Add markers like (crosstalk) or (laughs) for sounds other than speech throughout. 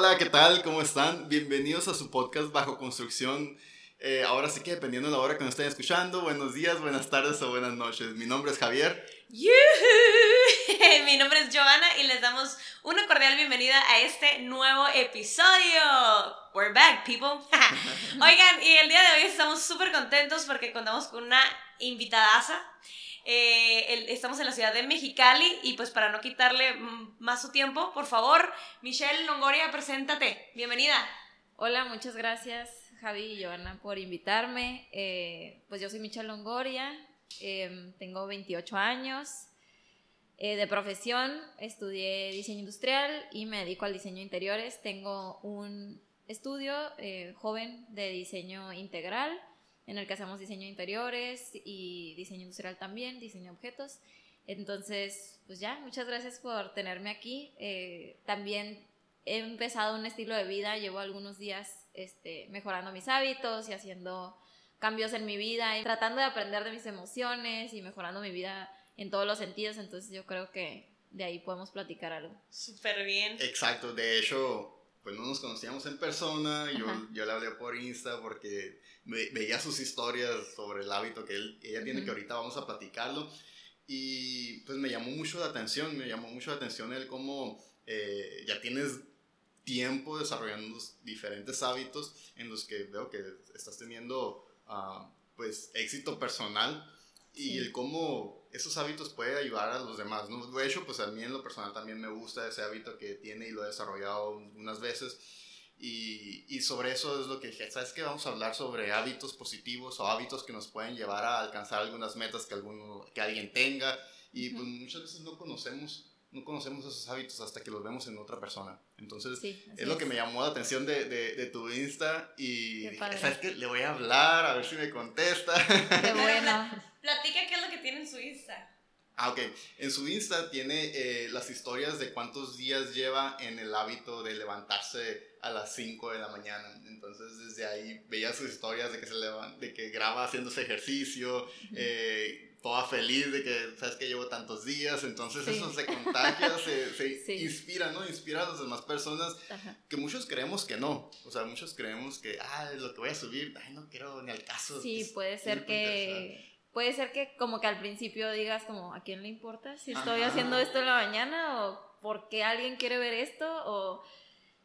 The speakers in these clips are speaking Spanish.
hola, ¿qué tal? ¿Cómo están? Bienvenidos a su podcast Bajo Construcción. Eh, ahora sí que dependiendo de la hora que nos estén escuchando, buenos días, buenas tardes o buenas noches. Mi nombre es Javier. (laughs) Mi nombre es Joana y les damos una cordial bienvenida a este nuevo episodio. We're back, people. (laughs) Oigan, y el día de hoy estamos súper contentos porque contamos con una invitadaza. Eh, estamos en la ciudad de Mexicali y pues para no quitarle más su tiempo, por favor, Michelle Longoria, preséntate. Bienvenida. Hola, muchas gracias Javi y Joana por invitarme. Eh, pues yo soy Michelle Longoria, em, tengo 28 años. Eh, de profesión estudié diseño industrial y me dedico al diseño de interiores. Tengo un estudio joven de diseño integral en el que hacemos diseño de interiores y diseño industrial también, diseño de objetos. Entonces, pues ya, muchas gracias por tenerme aquí. Eh, también he empezado un estilo de vida, llevo algunos días este, mejorando mis hábitos y haciendo cambios en mi vida y tratando de aprender de mis emociones y mejorando mi vida en todos los sentidos. Entonces yo creo que de ahí podemos platicar algo. Súper bien. Exacto, de hecho, pues no nos conocíamos en persona, yo, yo le hablé por Insta porque veía sus historias sobre el hábito que él, ella tiene, que ahorita vamos a platicarlo, y pues me llamó mucho la atención, me llamó mucho la atención el cómo eh, ya tienes tiempo desarrollando diferentes hábitos en los que veo que estás teniendo uh, pues éxito personal y el cómo esos hábitos pueden ayudar a los demás. ¿no? De hecho, pues a mí en lo personal también me gusta ese hábito que tiene y lo he desarrollado unas veces. Y, y, sobre eso es lo que dije, ¿sabes qué? Vamos a hablar sobre hábitos positivos o hábitos que nos pueden llevar a alcanzar algunas metas que, alguno, que alguien tenga. Y pues muchas veces no conocemos no conocemos esos hábitos hasta que los vemos en otra persona. Entonces, es lo que me llamó la atención de, de, de tu Insta y dije, ¿sabes qué? Le voy a hablar a ver si me contesta. Qué bueno. Platica qué es lo que tiene en su Insta. Ah, ok. En su Insta tiene eh, las historias de cuántos días lleva en el hábito de levantarse a las 5 de la mañana. Entonces, desde ahí veía sus historias de que, se de que graba haciéndose ejercicio, eh, toda feliz de que, sabes que llevo tantos días, entonces eso se contagia, (laughs) se, se inspira, ¿no? Inspira a las demás personas que muchos creemos que no, o sea, muchos creemos que, ah, lo que voy a subir, ay, no quiero ni al caso. Sí, puede ser que... Puede ser que como que al principio digas como, ¿a quién le importa si estoy haciendo esto en la mañana? ¿O por qué alguien quiere ver esto? O,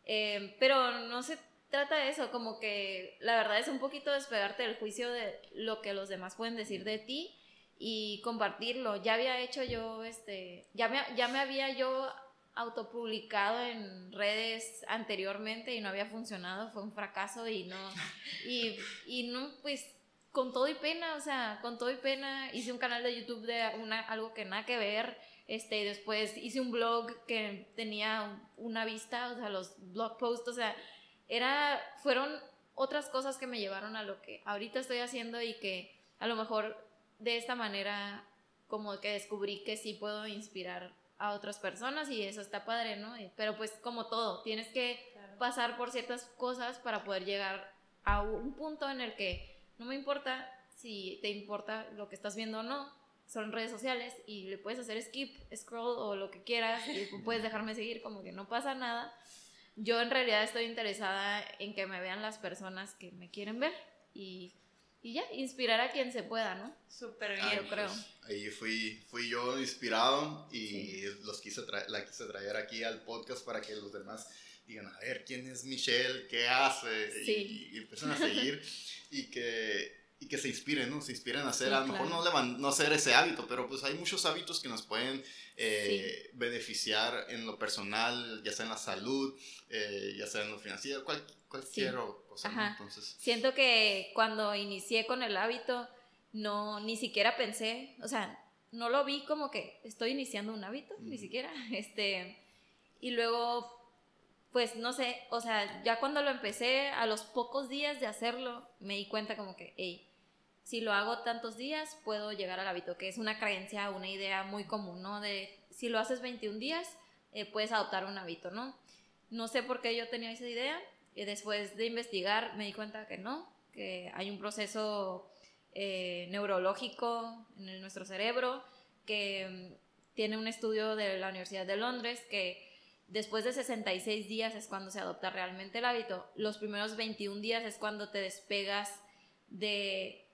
eh, pero no se trata de eso, como que la verdad es un poquito despegarte del juicio de lo que los demás pueden decir de ti y compartirlo. Ya había hecho yo, este, ya me, ya me había yo autopublicado en redes anteriormente y no había funcionado, fue un fracaso y no, y, y no, pues con todo y pena, o sea, con todo y pena hice un canal de YouTube de una, algo que nada que ver, este, y después hice un blog que tenía una vista, o sea, los blog posts, o sea, era, fueron otras cosas que me llevaron a lo que ahorita estoy haciendo y que a lo mejor de esta manera como que descubrí que sí puedo inspirar a otras personas y eso está padre, ¿no? Pero pues como todo, tienes que pasar por ciertas cosas para poder llegar a un punto en el que no me importa si te importa lo que estás viendo o no, son redes sociales y le puedes hacer skip, scroll o lo que quieras y (laughs) puedes dejarme seguir como que no pasa nada. Yo en realidad estoy interesada en que me vean las personas que me quieren ver y y ya, inspirar a quien se pueda, ¿no? Súper bien, yo creo. ahí fui, fui yo inspirado y los quise la quise traer aquí al podcast para que los demás digan, a ver, ¿quién es Michelle? ¿Qué hace? Y, y, empiezan a seguir y que, y que se inspiren, ¿no? Se inspiren a hacer, a lo mejor no, no hacer ese hábito, pero pues hay muchos hábitos que nos pueden eh, beneficiar en lo personal, ya sea en la salud, eh, ya sea en lo financiero, cualquier entonces... Siento que cuando inicié con el hábito, no, ni siquiera pensé, o sea, no lo vi como que estoy iniciando un hábito, ni siquiera, (laughs) este, y luego, pues, no sé, o sea, ya cuando lo empecé, a los pocos días de hacerlo, me di cuenta como que, hey, si lo hago tantos días, puedo llegar al hábito, que es una creencia, una idea muy común, ¿no? De si lo haces 21 días, eh, puedes adoptar un hábito, ¿no? No sé por qué yo tenía esa idea, y después de investigar me di cuenta que no, que hay un proceso eh, neurológico en nuestro cerebro que mm, tiene un estudio de la Universidad de Londres que Después de 66 días es cuando se adopta realmente el hábito. Los primeros 21 días es cuando te despegas de,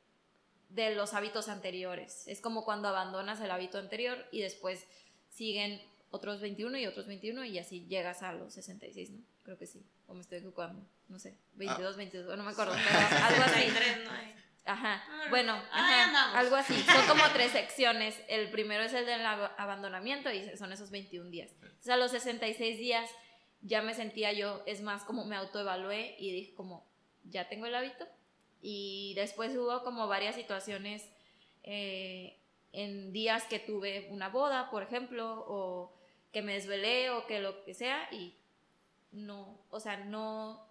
de los hábitos anteriores. Es como cuando abandonas el hábito anterior y después siguen otros 21 y otros 21 y así llegas a los 66, ¿no? Creo que sí. O me estoy equivocando. No sé. 22, 22, no me acuerdo. (laughs) Pero algo así. Ajá. Bueno, ajá, algo así. (laughs) Son como tres secciones. El primero es el del abandonamiento y son esos 21 días. O sea, a los 66 días ya me sentía yo, es más, como me autoevalué y dije como, ya tengo el hábito. Y después hubo como varias situaciones eh, en días que tuve una boda, por ejemplo, o que me desvelé o que lo que sea y no, o sea, no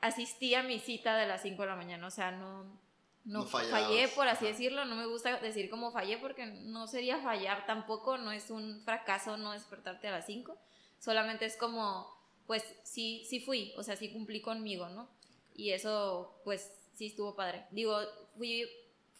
asistí a mi cita de las 5 de la mañana, o sea, no, no, fallé, por así decirlo, no me gusta decir como fallé porque no sería fallar tampoco, no es un fracaso no despertarte a las 5, solamente es como, pues sí, sí fui, o sea, sí cumplí conmigo, ¿no? Y eso, pues sí estuvo padre. Digo, fui,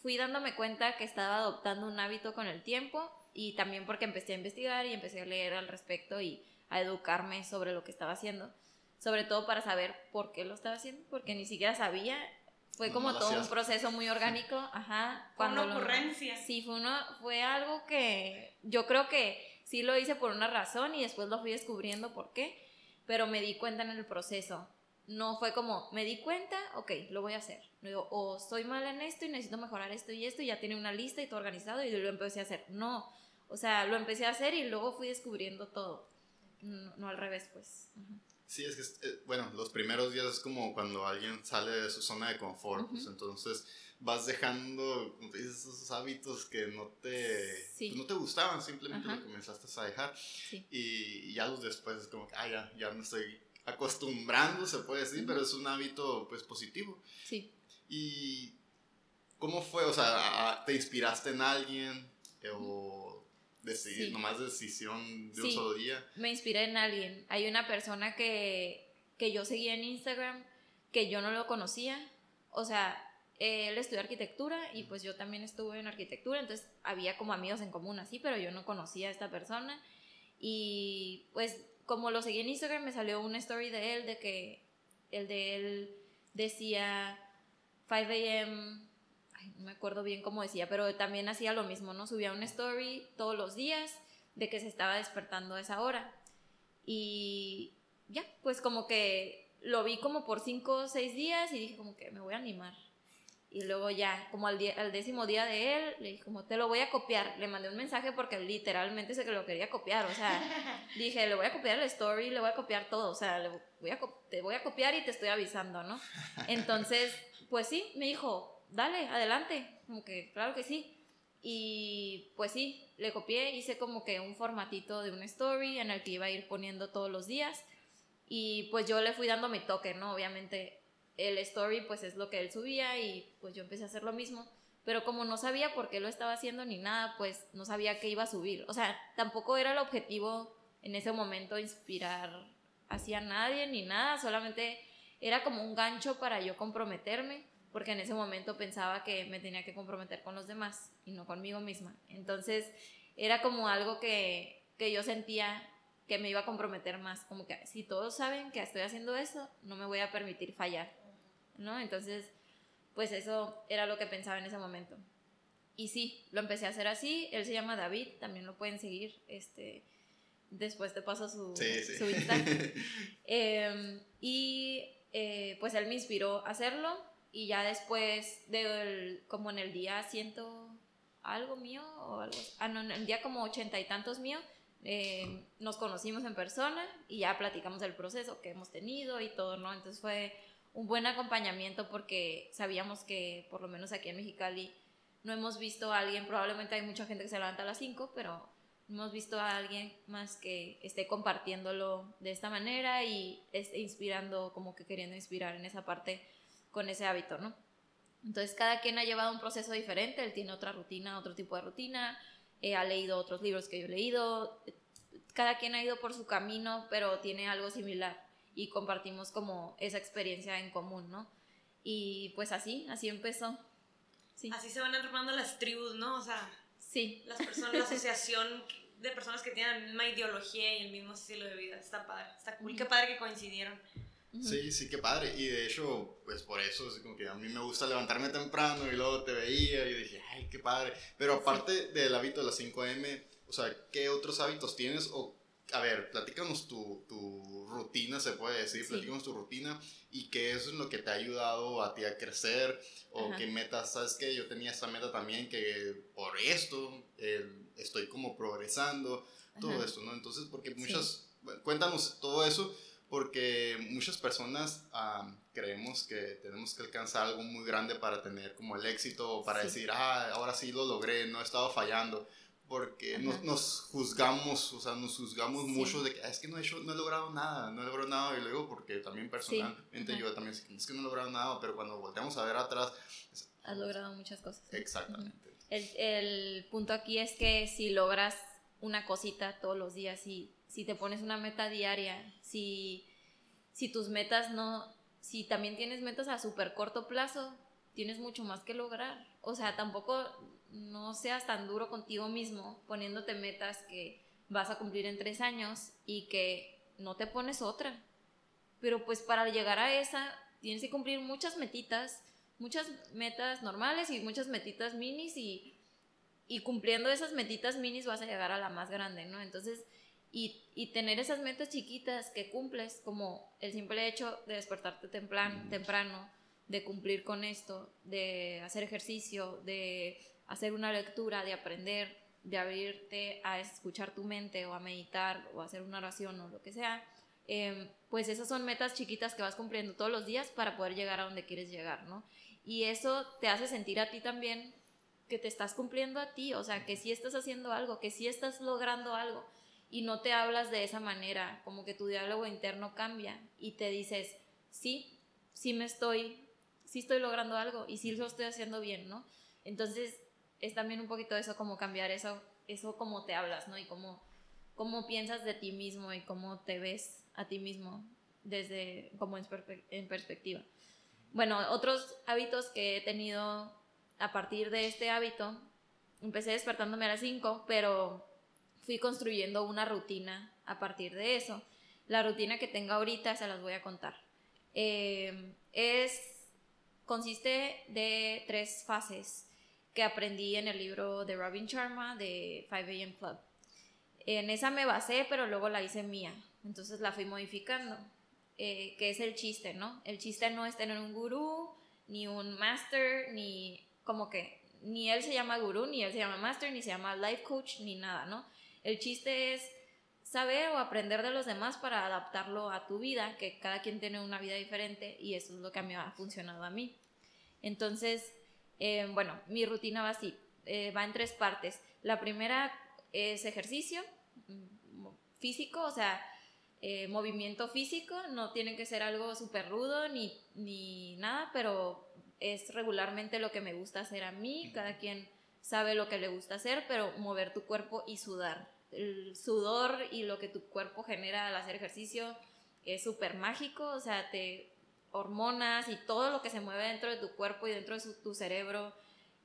fui dándome cuenta que estaba adoptando un hábito con el tiempo y también porque empecé a investigar y empecé a leer al respecto y a educarme sobre lo que estaba haciendo, sobre todo para saber por qué lo estaba haciendo, porque ni siquiera sabía fue como todo un proceso muy orgánico, ajá. Cuando una ocurrencia. sí, fue, uno, fue algo que yo creo que sí lo hice por una razón y después lo fui descubriendo por qué, pero me di cuenta en el proceso. No fue como, me di cuenta, ok, lo voy a hacer. Digo, o soy mal en esto y necesito mejorar esto y esto, y ya tiene una lista y todo organizado y lo empecé a hacer. No, o sea, lo empecé a hacer y luego fui descubriendo todo. No, al revés, pues. Sí, es que, eh, bueno, los primeros días es como cuando alguien sale de su zona de confort, pues entonces vas dejando, como te dices, esos hábitos que no te, pues, no te gustaban, simplemente lo comenzaste a dejar. Y, ya los después es como que, ah, ya, ya me estoy acostumbrando, se puede decir, pero es un hábito, pues, positivo. Sí. ¿Y cómo fue? O sea, ¿te inspiraste en alguien? ¿O Decidir, nomás decisión de un solo día. Me inspiré en alguien. Hay una persona que, que yo seguía en Instagram que yo no lo conocía. O sea, él estudió arquitectura y pues yo también estuve en arquitectura, entonces había como amigos en común así, pero yo no conocía a esta persona. Y pues como lo seguí en Instagram me salió una story de él de que el de él decía 5 a.m no me acuerdo bien cómo decía, pero también hacía lo mismo, ¿no? Subía una story todos los días de que se estaba despertando a esa hora. Y ya, pues como que lo vi como por cinco o seis días y dije como que me voy a animar. Y luego ya, como al, al décimo día de él, le dije como, te lo voy a copiar. Le mandé un mensaje porque literalmente sé que lo quería copiar. O sea, (laughs) dije, le voy a copiar la story, le voy a copiar todo. O sea, le voy a, te voy a copiar y te estoy avisando, ¿no? (laughs) Entonces, pues sí, me dijo, dale, adelante, como que claro que sí. Y pues sí, le copié, hice como que un formatito de una story en el que iba a ir poniendo todos los días y pues yo le fui dando mi toque, ¿no? Obviamente el story pues es lo que él subía y pues yo empecé a hacer lo mismo, pero como no sabía por qué lo estaba haciendo ni nada, pues no sabía qué iba a subir. O sea, tampoco era el objetivo en ese momento inspirar hacia nadie ni nada, solamente era como un gancho para yo comprometerme porque en ese momento pensaba que me tenía que comprometer con los demás y no conmigo misma. Entonces era como algo que, que yo sentía que me iba a comprometer más, como que si todos saben que estoy haciendo eso, no me voy a permitir fallar, ¿no? Entonces, pues eso era lo que pensaba en ese momento. Y sí, lo empecé a hacer así, él se llama David, también lo pueden seguir, este, después te paso su, su Instagram. (laughs) Em, y eh, pues él me inspiró a hacerlo, y ya después de como en el día ciento algo mío o algo ah no en el día como ochenta y tantos mío eh, nos conocimos en persona y ya platicamos del proceso que hemos tenido y todo no entonces fue un buen acompañamiento porque sabíamos que por lo menos aquí en Mexicali no hemos visto a alguien probablemente hay mucha gente que se levanta a las 5 pero no hemos visto a alguien más que esté compartiéndolo de esta manera y esté inspirando como que queriendo inspirar en esa parte con ese hábito, ¿no? Entonces cada quien ha llevado un proceso diferente, él tiene otra rutina, otro tipo de rutina, eh, ha leído otros libros que yo he leído, cada quien ha ido por su camino, pero tiene algo similar y compartimos como esa experiencia en común, ¿no? Y pues así, así empezó. Sí. Así se van armando las tribus, ¿no? O sea, sí. las personas, la asociación de personas que tienen la misma ideología y el mismo estilo de vida. Está padre, está cool. Qué padre que coincidieron. Sí, sí, qué padre. Y de hecho, pues por eso, es como que a mí me gusta levantarme temprano y luego te veía y dije, ay, qué padre. Pero aparte del hábito de las 5M, o sea, ¿qué otros hábitos tienes? O, a ver, platícanos tu, tu rutina, se puede decir, platícanos tu rutina y qué es lo que te ha ayudado a ti a crecer o qué metas, sabes que yo tenía esta meta también que por esto estoy como progresando, todo esto, ¿no? Entonces, porque muchas, cuéntanos todo eso porque muchas personas creemos que tenemos que alcanzar algo muy grande para tener como el éxito o para decir, ah, ahora sí lo logré, no he estado fallando, porque nos, nos, juzgamos, o sea, nos juzgamos mucho de que ah, es que no he, hecho, no he logrado nada, no he logrado nada, y luego porque también personalmente yo también es que no he logrado nada, pero cuando volteamos a ver atrás... Has logrado muchas cosas. Exactamente. el, el punto aquí es que si logras una cosita todos los días y si te pones una meta diaria, si, si tus metas no, si también tienes metas a súper corto plazo, tienes mucho más que lograr. O sea, tampoco no seas tan duro contigo mismo poniéndote metas que vas a cumplir en tres años y que no te pones otra. Pero pues para llegar a esa tienes que cumplir muchas metitas, muchas metas normales y muchas metitas minis y, y cumpliendo esas metitas minis vas a llegar a la más grande, ¿no? Entonces y, y, tener esas metas chiquitas que cumples, como el simple hecho de despertarte temprano, temprano, de cumplir con esto, de hacer ejercicio, de hacer una lectura, de aprender, de abrirte a escuchar tu mente o a meditar o a hacer una oración o lo que sea, em, pues esas son metas chiquitas que vas cumpliendo todos los días para poder llegar a donde quieres llegar, ¿no? Y eso te hace sentir a ti también que te estás cumpliendo a ti, o sea, que sí estás haciendo algo, que sí estás logrando algo y no te hablas de esa manera, como que tu diálogo interno cambia y te dices, sí, sí me estoy, sí estoy logrando algo y sí lo estoy haciendo bien, ¿no? Entonces es también un poquito eso, como cambiar eso, eso como te hablas, ¿no? Y cómo, cómo piensas de ti mismo y cómo te ves a ti mismo desde, como en, en perspectiva. Bueno, otros hábitos que he tenido a partir de este hábito, empecé despertándome a las 5, pero fui construyendo una rutina a partir de eso. La rutina que tengo ahorita se las voy a contar. Eh, es, consiste de tres fases que aprendí en el libro de Robin Sharma de 5am Club. En esa me basé, pero luego la hice mía. Entonces la fui modificando. Eh, que es el chiste, ¿no? El chiste no es tener un gurú, ni un master, ni como que ni él se llama gurú, ni él se llama master, ni se llama life coach, ni nada, ¿no? El chiste es saber o aprender de los demás para adaptarlo a tu vida, que cada quien tiene una vida diferente y eso es lo que me ha funcionado a mí. Entonces, eh, bueno, mi rutina va así, eh, va en tres partes. La primera es ejercicio mm, físico, o sea, eh, movimiento físico, no tiene que ser algo súper rudo ni, ni nada, pero es regularmente lo que me gusta hacer a mí, cada quien sabe lo que le gusta hacer, pero mover tu cuerpo y sudar. El sudor y lo que tu cuerpo genera al hacer ejercicio es súper mágico, o sea, te hormonas y todo lo que se mueve dentro de tu cuerpo y dentro de tu cerebro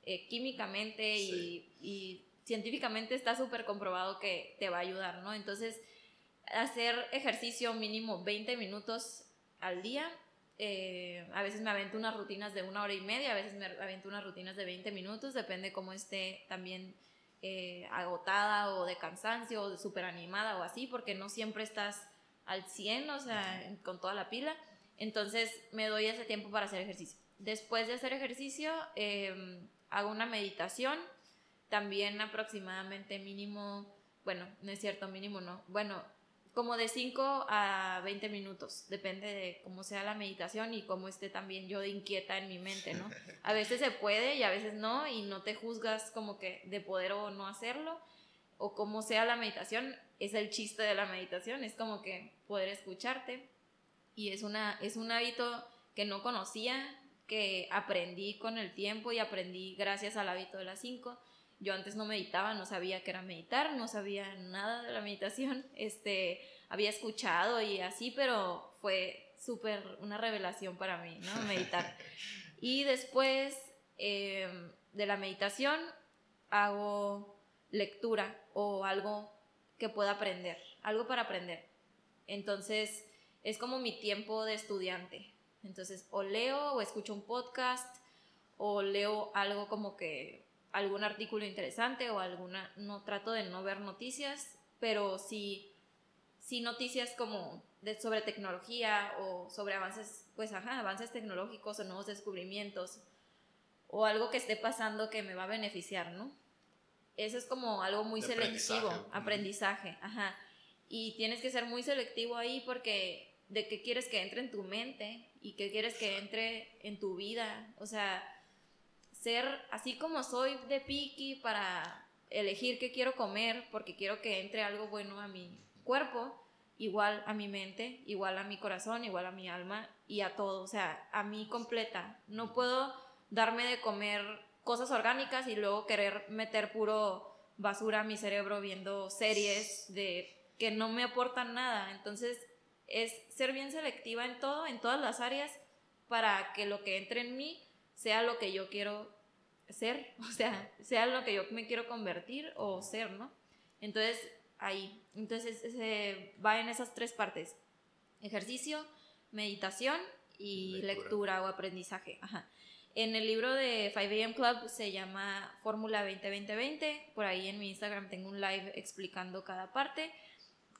eh, químicamente y, y, científicamente está súper comprobado que te va a ayudar, ¿no? Entonces, hacer ejercicio mínimo 20 minutos al día eh, a veces me avento unas rutinas de una hora y media, a veces me avento unas rutinas de 20 minutos, depende cómo esté también eh, agotada o de cansancio o súper animada o así, porque no siempre estás al 100, o sea, con toda la pila. Entonces me doy ese tiempo para hacer ejercicio. Después de hacer ejercicio, em, hago una meditación, también aproximadamente mínimo, bueno, no es cierto, mínimo no, bueno, como de 5 a 20 minutos, depende de cómo sea la meditación y cómo esté también yo de inquieta en mi mente, ¿no? (laughs) A veces se puede y a veces no y no te juzgas como que de poder o no hacerlo o como sea la meditación, es el chiste de la meditación, es como que poder escucharte y es, una, es un hábito que no conocía, que aprendí con el tiempo y aprendí gracias al hábito de las 5 yo antes no meditaba, no sabía qué era meditar, no sabía nada de la meditación, (laughs) este, había escuchado y así, pero fue súper una revelación para mí, ¿no? (laughs) Meditar. y después em, de la meditación hago lectura o algo que pueda aprender, algo para aprender. Entonces, es como mi tiempo de estudiante. Entonces, o leo o escucho un podcast o leo algo como que algún artículo interesante o alguna, no trato de no ver noticias, pero sí, sí noticias como de, sobre tecnología o sobre avances, pues ajá, avances tecnológicos o nuevos descubrimientos o algo que esté pasando que me va a beneficiar, ¿no? Eso es como algo muy selectivo, aprendizaje, ajá. Y tienes que ser muy selectivo ahí porque de qué quieres que entre en tu mente y qué quieres que entre en tu vida, o sea, ser así como soy de piqui para elegir qué quiero comer porque quiero que entre algo bueno a mi cuerpo, igual a mi mente, igual a mi corazón, igual a mi alma y a todo, o sea, a mí completa. No puedo darme de comer cosas orgánicas y luego querer meter puro basura a mi cerebro viendo series de que no me aportan nada. Entonces, es ser bien selectiva en todo, en todas las áreas, para que lo que entre en mí sea lo que yo quiero ser, (laughs) o sea, sea lo que yo me quiero convertir o ser, ¿no? Entonces, ahí. Entonces, se va en esas tres partes. Ejercicio, meditación y lectura, o aprendizaje. Ajá. En el libro de 5am Club se llama Fórmula 2020 Por ahí en mi Instagram tengo un live explicando cada parte,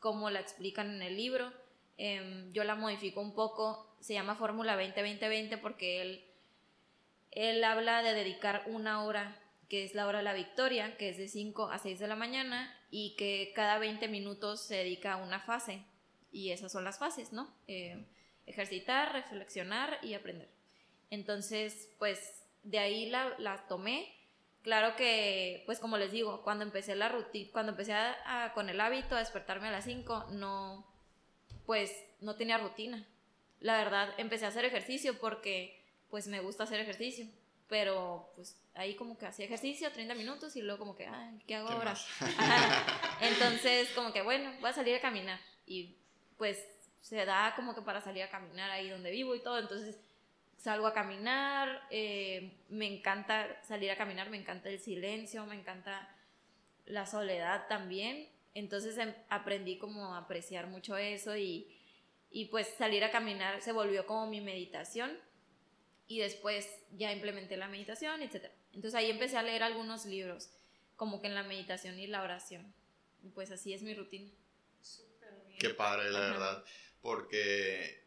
cómo la explican en el libro. Em, yo la modifico un poco. Se llama Fórmula 2020 porque él, él habla de dedicar una hora, que es la hora de la victoria, que es de 5 a 6 de la mañana, y que cada 20 minutos se dedica a una fase. Y esas son las fases, ¿no? Eh, ejercitar, reflexionar y aprender. Entonces, pues de ahí la, tomé. Claro que, pues como les digo, cuando empecé la rutina, cuando empecé a, con el hábito a despertarme a las 5, no, pues no tenía rutina. La verdad, empecé a hacer ejercicio porque, pues me gusta hacer ejercicio. Pero, pues ahí como que hacía ejercicio 30 minutos y luego como que, ay, ¿qué hago ahora? (laughs) Entonces, como que, bueno, voy a salir a caminar. Y pues se da como que para salir a caminar ahí donde vivo y todo. Entonces, salgo a caminar, eh, me encanta salir a caminar, me encanta el silencio, me encanta la soledad también. Entonces em, aprendí como a apreciar mucho eso y, y pues salir a caminar se volvió como mi meditación y después ya implementé la meditación, etc. Entonces ahí empecé a leer algunos libros, como que en la meditación y la oración. Y pues así es mi rutina. Qué padre, la verdad, porque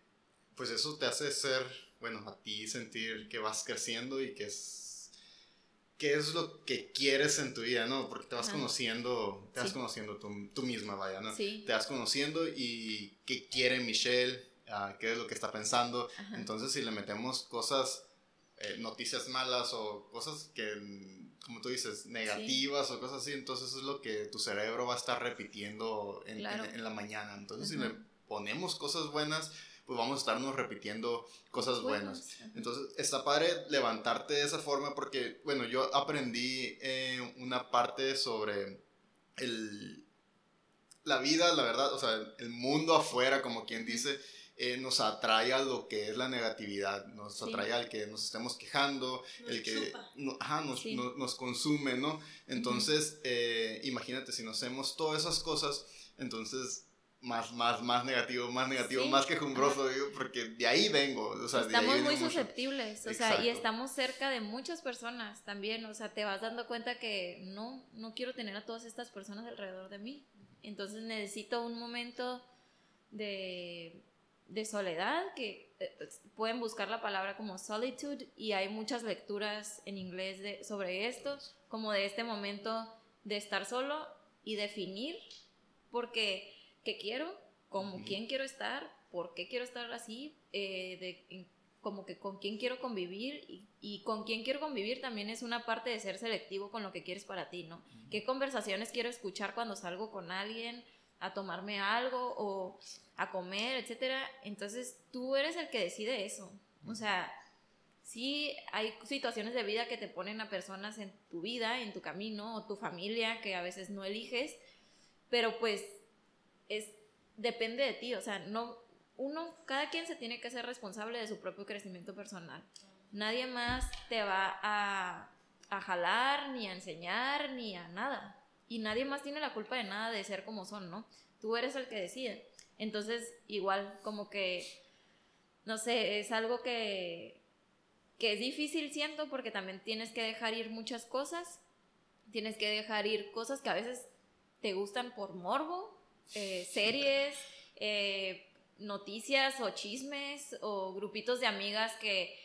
pues eso te hace ser bueno, a ti sentir que vas creciendo y que es, qué es lo que quieres en tu vida, ¿no? Porque te vas conociendo, te vas conociendo tú, misma, vaya, ¿no? Sí. Te vas conociendo y qué quiere Michelle, uh, qué es lo que está pensando. Entonces, si le metemos cosas, eh, noticias malas o cosas que, como tú dices, negativas o cosas así, entonces eso es lo que tu cerebro va a estar repitiendo en, en, la mañana. Entonces, si le ponemos cosas buenas, pues vamos a estarnos repitiendo cosas buenas. Entonces, está padre levantarte de esa forma porque, bueno, yo aprendí eh, una parte sobre el, la vida, la verdad, o sea, el mundo afuera, como quien dice, eh, nos atrae a lo que es la negatividad, nos atrae al que nos estemos quejando, el que ajá, nos, nos, consume, ¿no? Entonces, eh, imagínate si nos hacemos todas esas cosas, entonces más, más, más negativo, más negativo, más quejumbroso, digo, porque de ahí vengo. O sea, estamos muy susceptibles, o sea, y estamos cerca de muchas personas también, o sea, te vas dando cuenta que no, no quiero tener a todas estas personas alrededor de mí. Entonces necesito un momento de, de soledad, que eh, pueden buscar la palabra como solitude, y hay muchas lecturas en inglés de, sobre esto, como de este momento de estar solo y definir, porque qué quiero, como quién quiero estar, por qué quiero estar así, eh, de, como que con quién quiero convivir y, con quién quiero convivir también es una parte de ser selectivo con lo que quieres para ti, ¿no? ¿Qué conversaciones quiero escuchar cuando salgo con alguien a tomarme algo o a comer, etcétera? Entonces tú eres el que decide eso. O sea, sí hay situaciones de vida que te ponen a personas en tu vida, en tu camino o tu familia que a veces no eliges, pero pues es, depende de ti, o sea, no, uno, cada quien se tiene que ser responsable de su propio crecimiento personal. Nadie más te va a, a jalar, ni a enseñar, ni a nada. Y nadie más tiene la culpa de nada de ser como son, ¿no? Tú eres el que decide. Entonces, igual, como que, no sé, es algo que, que es difícil, siento, porque también tienes que dejar ir muchas cosas, tienes que dejar ir cosas que a veces te gustan por morbo, eh, series, eh, noticias o chismes o grupitos de amigas que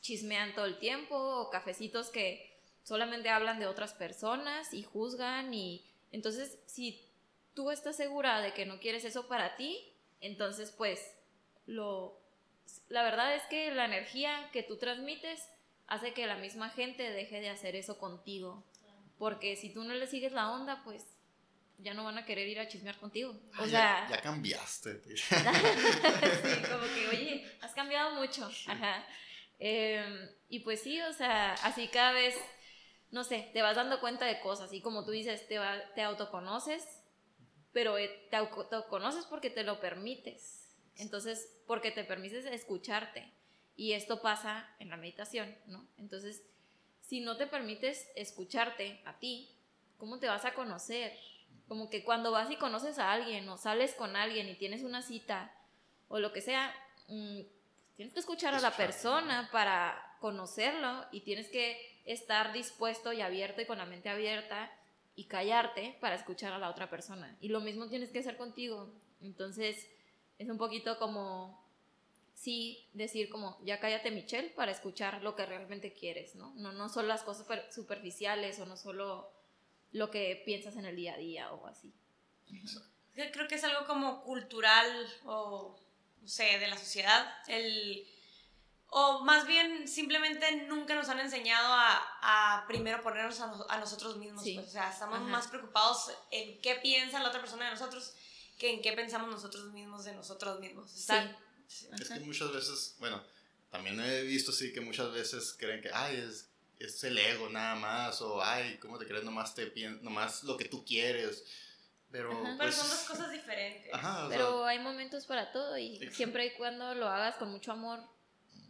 chismean todo el tiempo o cafecitos que solamente hablan de otras personas y juzgan y entonces si tú estás segura de que no quieres eso para ti, entonces pues lo la verdad es que la energía que tú transmites hace que la misma gente deje de hacer eso contigo. Porque si tú no le sigues la onda, pues ya no van a querer ir a chismear contigo. O sea, ya, cambiaste. (laughs) (laughs) sí, como que, oye, has cambiado mucho. Ajá. Em, y pues sí, o sea, así cada vez, no sé, te vas dando cuenta de cosas. Y como tú dices, te, te autoconoces, pero eh, te autoconoces porque te lo permites. Entonces, porque te permites escucharte. Y esto pasa en la meditación, ¿no? Entonces, si no te permites escucharte a ti, ¿cómo te vas a conocer? Como que cuando vas y conoces a alguien o sales con alguien y tienes una cita o lo que sea, mm, tienes que escuchar a la persona para conocerlo y tienes que estar dispuesto y abierto y con la mente abierta y callarte para escuchar a la otra persona. Y lo mismo tienes que hacer contigo. Entonces, es un poquito como, sí, decir como, ya cállate Michelle para escuchar lo que realmente quieres, ¿no? No, no solo las cosas superficiales o no solo lo que piensas en el día a día o así. Creo que es algo como cultural o, no sé, de la sociedad, el... O más bien, simplemente nunca nos han enseñado a, primero ponernos a, nosotros mismos. Pues, o sea, estamos más preocupados en qué piensa la otra persona de nosotros que en qué pensamos nosotros mismos de nosotros mismos. Sí. Es que muchas veces, bueno, también he visto sí que muchas veces creen que, ay, es es el ego nada más, o ay, ¿cómo te crees? Nomás, te nomás lo que tú quieres. Pero, Pero pues son dos cosas diferentes. Pero hay momentos para todo y siempre y cuando lo hagas con mucho amor,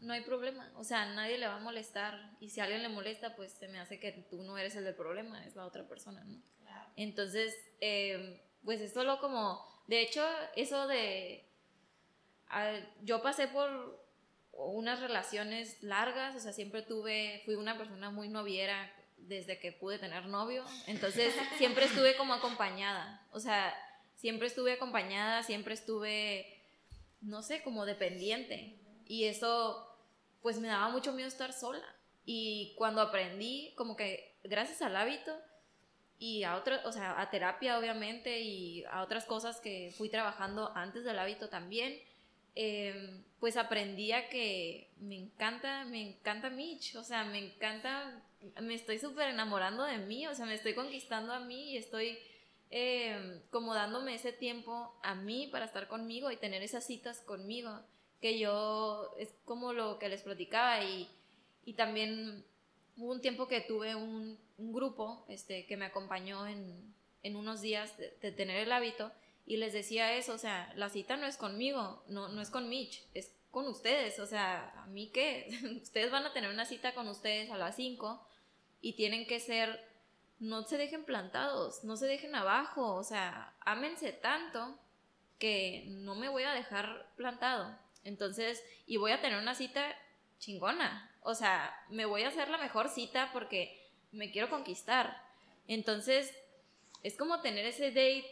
no hay problema. O sea, nadie le va a molestar. Y si a alguien le molesta, pues se me hace que tú no eres el del problema, es la otra persona, ¿no? Entonces, eh, pues es solo como, de hecho, eso de... Yo pasé por unas relaciones largas, o sea, siempre tuve, fui una persona muy noviera desde que pude tener novio, entonces (laughs) siempre estuve como acompañada, o sea, siempre estuve acompañada, siempre estuve, no sé, como dependiente, y eso pues me daba mucho miedo estar sola, y cuando aprendí, como que gracias al hábito, y a otras, o sea, a terapia obviamente, y a otras cosas que fui trabajando antes del hábito también, Em, pues aprendí a que me encanta, me encanta Mitch, o sea, me encanta, me estoy súper enamorando de mí, o sea, me estoy conquistando a mí y estoy em, como dándome ese tiempo a mí para estar conmigo y tener esas citas conmigo, que yo es como lo que les platicaba y, y también hubo un tiempo que tuve un, un grupo este, que me acompañó en, en unos días de tener el hábito y les decía eso, o sea, la cita no es conmigo, no, no es con Mitch, es con ustedes, o sea, ¿a mí qué? (laughs) ustedes van a tener una cita con ustedes a las 5 y tienen que ser, no se dejen plantados, no se dejen abajo, o sea, ámense tanto que no me voy a dejar plantado. Entonces, y voy a tener una cita chingona, o sea, me voy a hacer la mejor cita porque me quiero conquistar. Entonces, es como tener ese date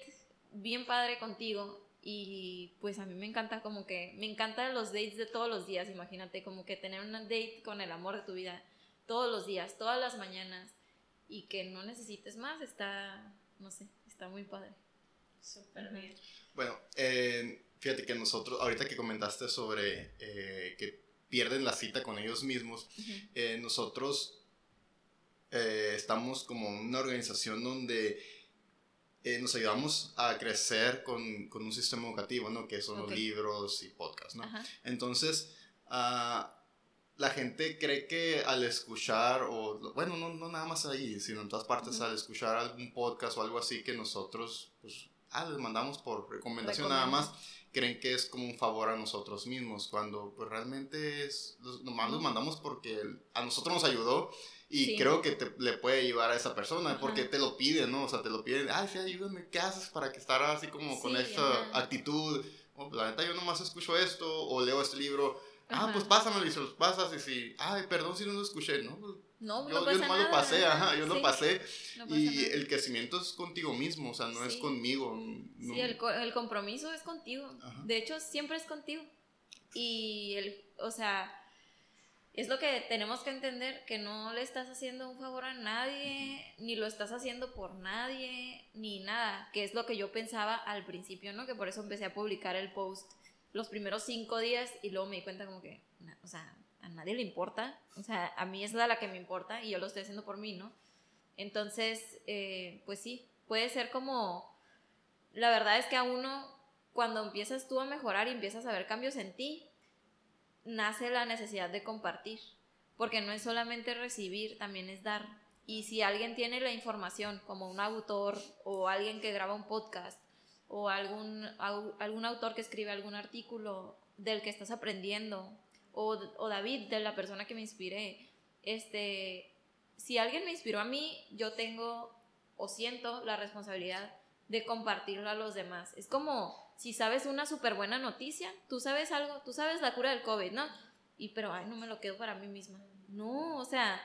bien padre contigo y pues a mí me encanta como que, me encantan los dates de todos los días, imagínate, como que tener una date con el amor de tu vida todos los días, todas las mañanas y que no necesites más, está, no sé, está muy padre. Súper bien. Bueno, eh, fíjate que nosotros, ahorita que comentaste sobre eh, que pierden la cita con ellos mismos, eh, nosotros estamos como una organización donde eh, nos ayudamos a crecer con, con, un sistema educativo, ¿no? Que son los libros y podcasts, ¿no? Entonces, uh, la gente cree que al escuchar, o bueno, no, no nada más ahí, sino en todas partes, al escuchar algún podcast o algo así, que nosotros, pues, ah, les mandamos por recomendación nada más, creen que es como un favor a nosotros mismos, cuando pues realmente es, nomás los mandamos porque a nosotros nos ayudó y creo que te, le puede ayudar a esa persona porque te lo piden, ¿no? O sea, te lo piden, ay, sí, ayúdame, ¿qué haces para que estar así como con esa actitud? Oh, la neta, yo nomás escucho esto o leo este libro. Ah, pues pásamelo y se los pasas y si, ay, perdón si no lo escuché, ¿no? No, yo, no yo nomás lo pasé, ajá, yo lo pasé. y el crecimiento es contigo mismo, o sea, no es conmigo. Sí, el, el, compromiso es contigo. De hecho, siempre es contigo. Y, el, o sea, es lo que tenemos que entender, que no le estás haciendo un favor a nadie, ni lo estás haciendo por nadie, ni nada, que es lo que yo pensaba al principio, ¿no? Que por eso empecé a publicar el post los primeros cinco días y luego me di cuenta como que, o sea, a nadie le importa, o sea, a mí es la, que me importa y yo lo estoy haciendo por mí, ¿no? Entonces, eh, pues sí, puede ser como, la verdad es que a uno, cuando empiezas tú a mejorar y empiezas a ver cambios en ti, nace la necesidad de compartir, porque no es solamente recibir, también es dar. Y si alguien tiene la información, como un autor o alguien que graba un podcast o algún, algún autor que escribe algún artículo del que estás aprendiendo o, David, de la persona que me inspiré, este, si alguien me inspiró a mí, yo tengo o siento la responsabilidad de compartirlo a los demás. Es como si sabes una súper buena noticia, tú sabes algo, tú sabes la cura del COVID, ¿no? Y pero, ay, no me lo quedo para mí misma. No, o sea,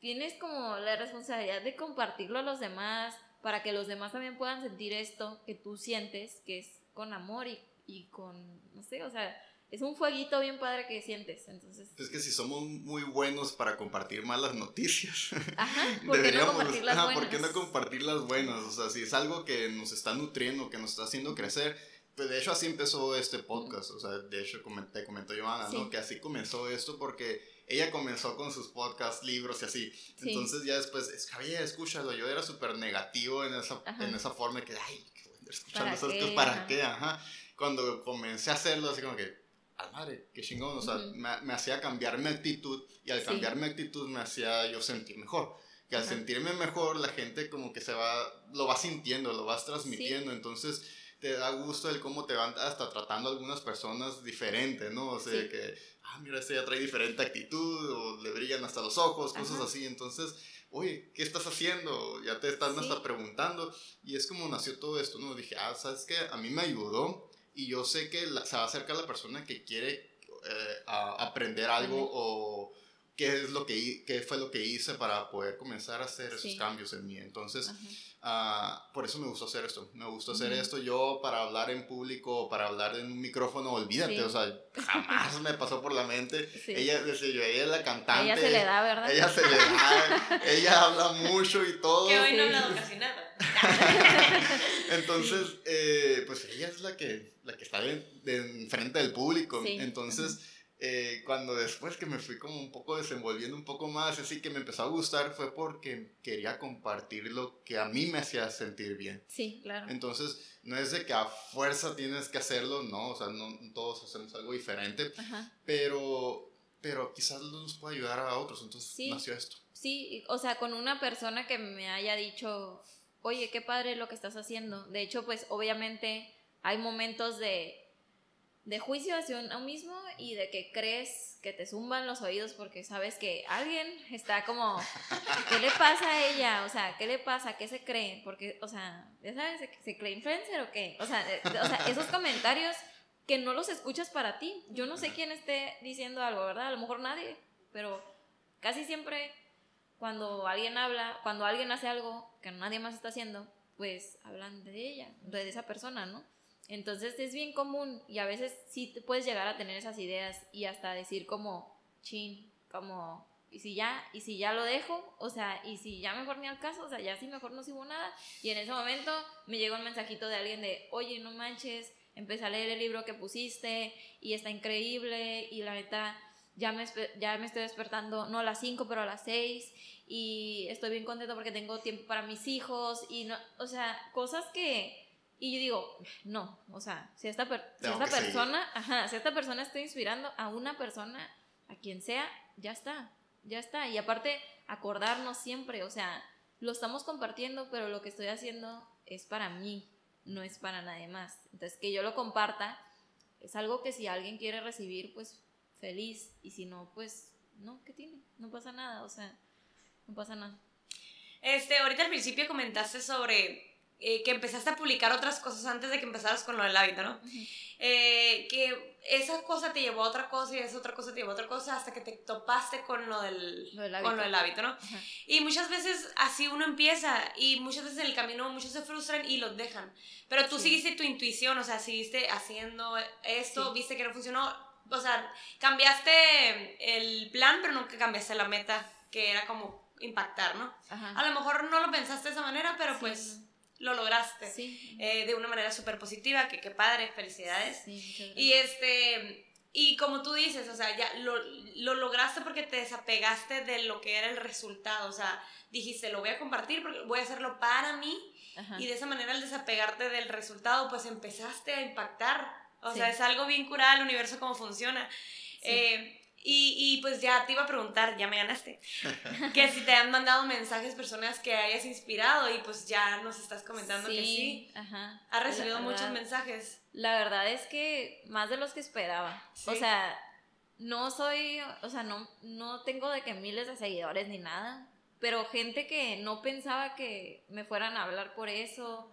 tienes como la responsabilidad de compartirlo a los demás para que los demás también puedan sentir esto que tú sientes, que es con amor y, y con, no sé, o sea, es un fueguito bien padre que sientes, entonces. Es que si somos muy buenos para compartir malas noticias, (laughs) ajá, ¿por qué no (laughs) compartir las buenas? ¿por qué no compartir las buenas? O sea, si es algo que nos está nutriendo, que nos está haciendo crecer, pues de hecho así empezó este podcast, o sea, de hecho te comentó Joana, ¿no? Que así comenzó esto porque ella comenzó con sus podcasts, libros y así. Entonces ya después, es que, escúchalo, yo era súper negativo en esa, en esa forma que, ay, qué bueno, escuchando esas cosas, ¿para qué? Ajá. Cuando comencé a hacerlo, así como que, madre, qué chingón, o sea, me, hacía cambiar mi actitud y al cambiar mi actitud me hacía yo sentir mejor. Que al sentirme mejor la gente como que se va, lo va sintiendo, lo vas transmitiendo, entonces te da gusto el cómo te van hasta tratando a algunas personas diferentes, ¿no? O sea, que, ah, mira, este ya trae diferente actitud, o le brillan hasta los ojos, cosas así, entonces, oye, ¿qué estás haciendo? Ya te están hasta preguntando, y es como nació todo esto, ¿no? Dije, ah, ¿sabes qué? A mí me ayudó y yo sé que se va a acercar la persona que quiere eh, aprender algo o qué es lo que qué fue lo que hice para poder comenzar a hacer esos cambios en mí. Entonces, uh, por eso me gustó hacer esto. Me gustó hacer esto. Yo para hablar en público, para hablar en un micrófono, olvídate, o sea, jamás me pasó por la mente. Ella, decía yo, ella es la cantante. Ella se le da, ¿verdad? Ella se le da. ella habla mucho y (laughs) todo. Que hoy no he hablado casi nada. (laughs) Entonces, eh, pues ella es la que, la que está de, frente del público. Entonces, eh, cuando después que me fui como un poco desenvolviendo un poco más, así que me empezó a gustar, fue porque quería compartir lo que a mí me hacía sentir bien. Sí, claro. Entonces, no es de que a fuerza tienes que hacerlo, no, o sea, no todos hacemos algo diferente, pero pero quizás nos pueda ayudar a otros, entonces nació esto. Sí, o sea, con una persona que me haya dicho, oye, qué padre lo que estás haciendo. De hecho, pues obviamente hay momentos de, de juicio hacia uno mismo y de que crees que te zumban los oídos porque sabes que alguien está como, ¿qué le pasa a ella? O sea, ¿qué le pasa? ¿Qué se cree? Porque, o sea, ya sabes, ¿se, cree influencer o qué? O sea, o sea, esos comentarios que no los escuchas para ti. Yo no sé quién esté diciendo algo, ¿verdad? A lo mejor nadie, pero casi siempre cuando alguien habla, cuando alguien hace algo que nadie más está haciendo, pues hablan de ella, de esa persona, ¿no? Entonces es bien común y a veces sí te puedes llegar a tener esas ideas y hasta decir como, chin, como, y si ya, y si ya lo dejo, o sea, y si ya mejor ni al caso, o sea, ya sí mejor no sigo nada. Y en ese momento me llegó un mensajito de alguien de, oye, no manches, empecé a leer el libro que pusiste y está increíble y la neta ya me, ya me estoy despertando, no a las 5, pero a las 6 y estoy bien contento porque tengo tiempo para mis hijos y no, o sea, cosas que... Y yo digo, no, o sea, si esta, si esta persona, ajá, si esta persona está inspirando a una persona, a quien sea, ya está, ya está. Y aparte, acordarnos siempre, o sea, lo estamos compartiendo, pero lo que estoy haciendo es para mí, no es para nadie más. Entonces, que yo lo comparta es algo que si alguien quiere recibir, pues feliz, y si no, pues no, ¿qué tiene? No pasa nada, o sea, no pasa nada. Este, ahorita al principio comentaste sobre eh, que empezaste a publicar otras cosas antes de que empezaras con lo del hábito, ¿no? Eh, que esa cosa te llevó a otra cosa y esa otra cosa te llevó a otra cosa hasta que te topaste con lo del, hábito. Con lo del hábito, ¿no? Y muchas veces así uno empieza y muchas veces en el camino muchos se frustran y los dejan. Pero tú seguiste tu intuición, o sea, seguiste haciendo esto, viste que no funcionó, o sea, cambiaste el plan, pero nunca cambiaste la meta, que era como impactar, ¿no? A lo mejor no lo pensaste de esa manera, pero pues lo lograste sí. Eh, de una manera súper positiva, que qué padre, felicidades. Sí, y este, y como tú dices, o sea, ya lo, lo, lograste porque te desapegaste de lo que era el resultado, o sea, dijiste, lo voy a compartir porque voy a hacerlo para mí, y de esa manera al desapegarte del resultado, pues empezaste a impactar, o sea, es algo bien curado el universo cómo funciona. Eh, y, y, pues ya te iba a preguntar, ya me ganaste, (laughs) que si te han mandado mensajes personas que hayas inspirado y pues ya nos estás comentando que sí. Ajá. Has recibido muchos mensajes. La verdad es que más de los que esperaba. O sea, no soy, o sea, no, no tengo de que miles de seguidores ni nada, pero gente que no pensaba que me fueran a hablar por eso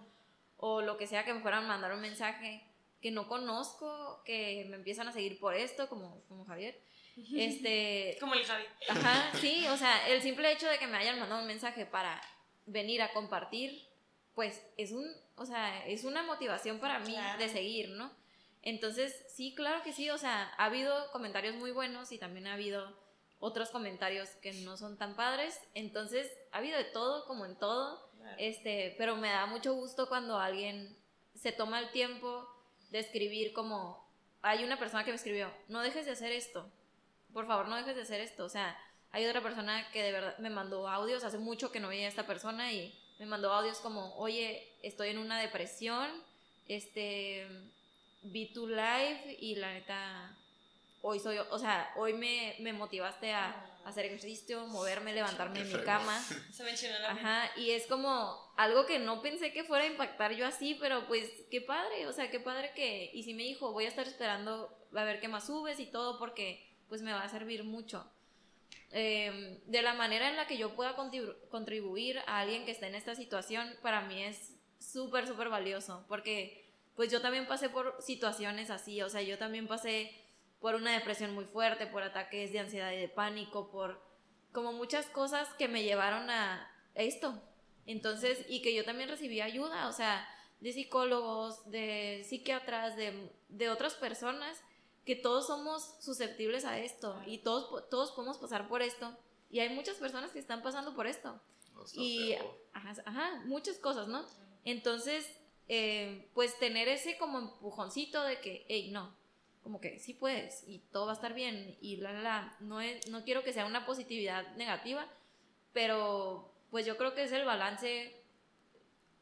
o lo que sea que me fueran a mandar un mensaje que no conozco, que me empiezan a seguir por esto, como, como Javier. (laughs) Este, Como el Javi. Ajá, sí, o sea, el simple hecho de que me hayan mandado un mensaje para venir a compartir, pues es un, o sea, es una motivación para mí de seguir, ¿no? Entonces, sí, claro que sí, o sea, ha habido comentarios muy buenos y también ha habido otros comentarios que no son tan padres, entonces ha habido de todo como en todo, este, pero me da mucho gusto cuando alguien se toma el tiempo de escribir como hay una persona que me escribió, no dejes de hacer esto, por favor no dejes de hacer esto. O sea, hay otra persona que de verdad me mandó audios, hace mucho que no veía a esta persona y me mandó audios como, oye, estoy en una depresión, este, vi tu live y la neta, hoy soy, o sea, hoy me, me motivaste a, hacer ejercicio, moverme, levantarme de mi cama. (laughs) Se me la Ajá, y es como algo que no pensé que fuera a impactar yo así, pero pues qué padre, o sea, qué padre que, y si me dijo, voy a estar esperando a ver qué más subes y todo porque pues me va a servir mucho. Em, de la manera en la que yo pueda contribuir a alguien que esté en esta situación, para mí es súper, súper valioso, porque pues yo también pasé por situaciones así, o sea, yo también pasé por una depresión muy fuerte, por ataques de ansiedad y de pánico, por como muchas cosas que me llevaron a esto. Entonces, y que yo también recibí ayuda, o sea, de psicólogos, de psiquiatras, de, de otras personas que todos somos susceptibles a esto y todos, todos podemos pasar por esto. Y hay muchas personas que están pasando por esto. y, ajá, muchas cosas, ¿no? Entonces, eh, pues tener ese como empujoncito de que, hey, no, como que sí puedes y todo va a estar bien y la, la, no, es, no quiero que sea una positividad negativa, pero pues yo creo que es el balance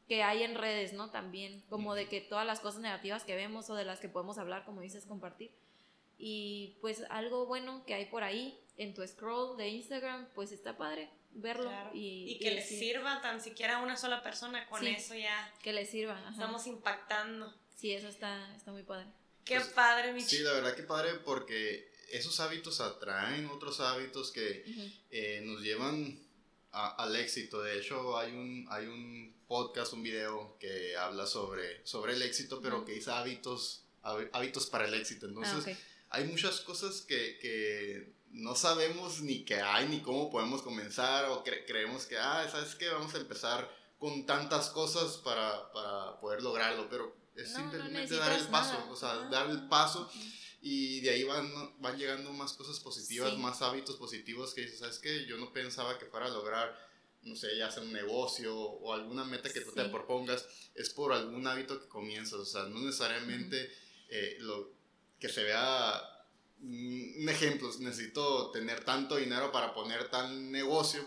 que hay en redes, ¿no? También, como de que todas las cosas negativas que vemos o de las que podemos hablar, como dices, compartir y pues algo bueno que hay por ahí en tu scroll de Instagram, pues está padre verlo y, que le sirva tan siquiera a una sola persona, con eso ya. Que le sirva. Estamos impactando. Sí, eso está, está muy padre. Qué pues, padre, mi Sí, la verdad que padre porque esos hábitos atraen otros hábitos que eh, nos llevan al éxito. De hecho, hay un, hay un podcast, un video que habla sobre, sobre el éxito, pero que dice hábitos, hábitos para el éxito. Entonces, ah, hay muchas cosas que, que, no sabemos ni qué hay, ni cómo podemos comenzar, o creemos que, ah, ¿sabes qué? Vamos a empezar con tantas cosas para, para poder lograrlo, pero es simplemente dar el paso, o sea, dar el paso. Y de ahí van, van llegando más cosas positivas, más hábitos positivos que dices, ¿sabes qué? Yo no pensaba que fuera a lograr, no sé, ya hacer un negocio o alguna meta que tú te propongas, es por algún hábito que comienzas, o sea, no necesariamente eh, lo, que se vea mm, un ejemplo, necesito tener tanto dinero para poner tal negocio,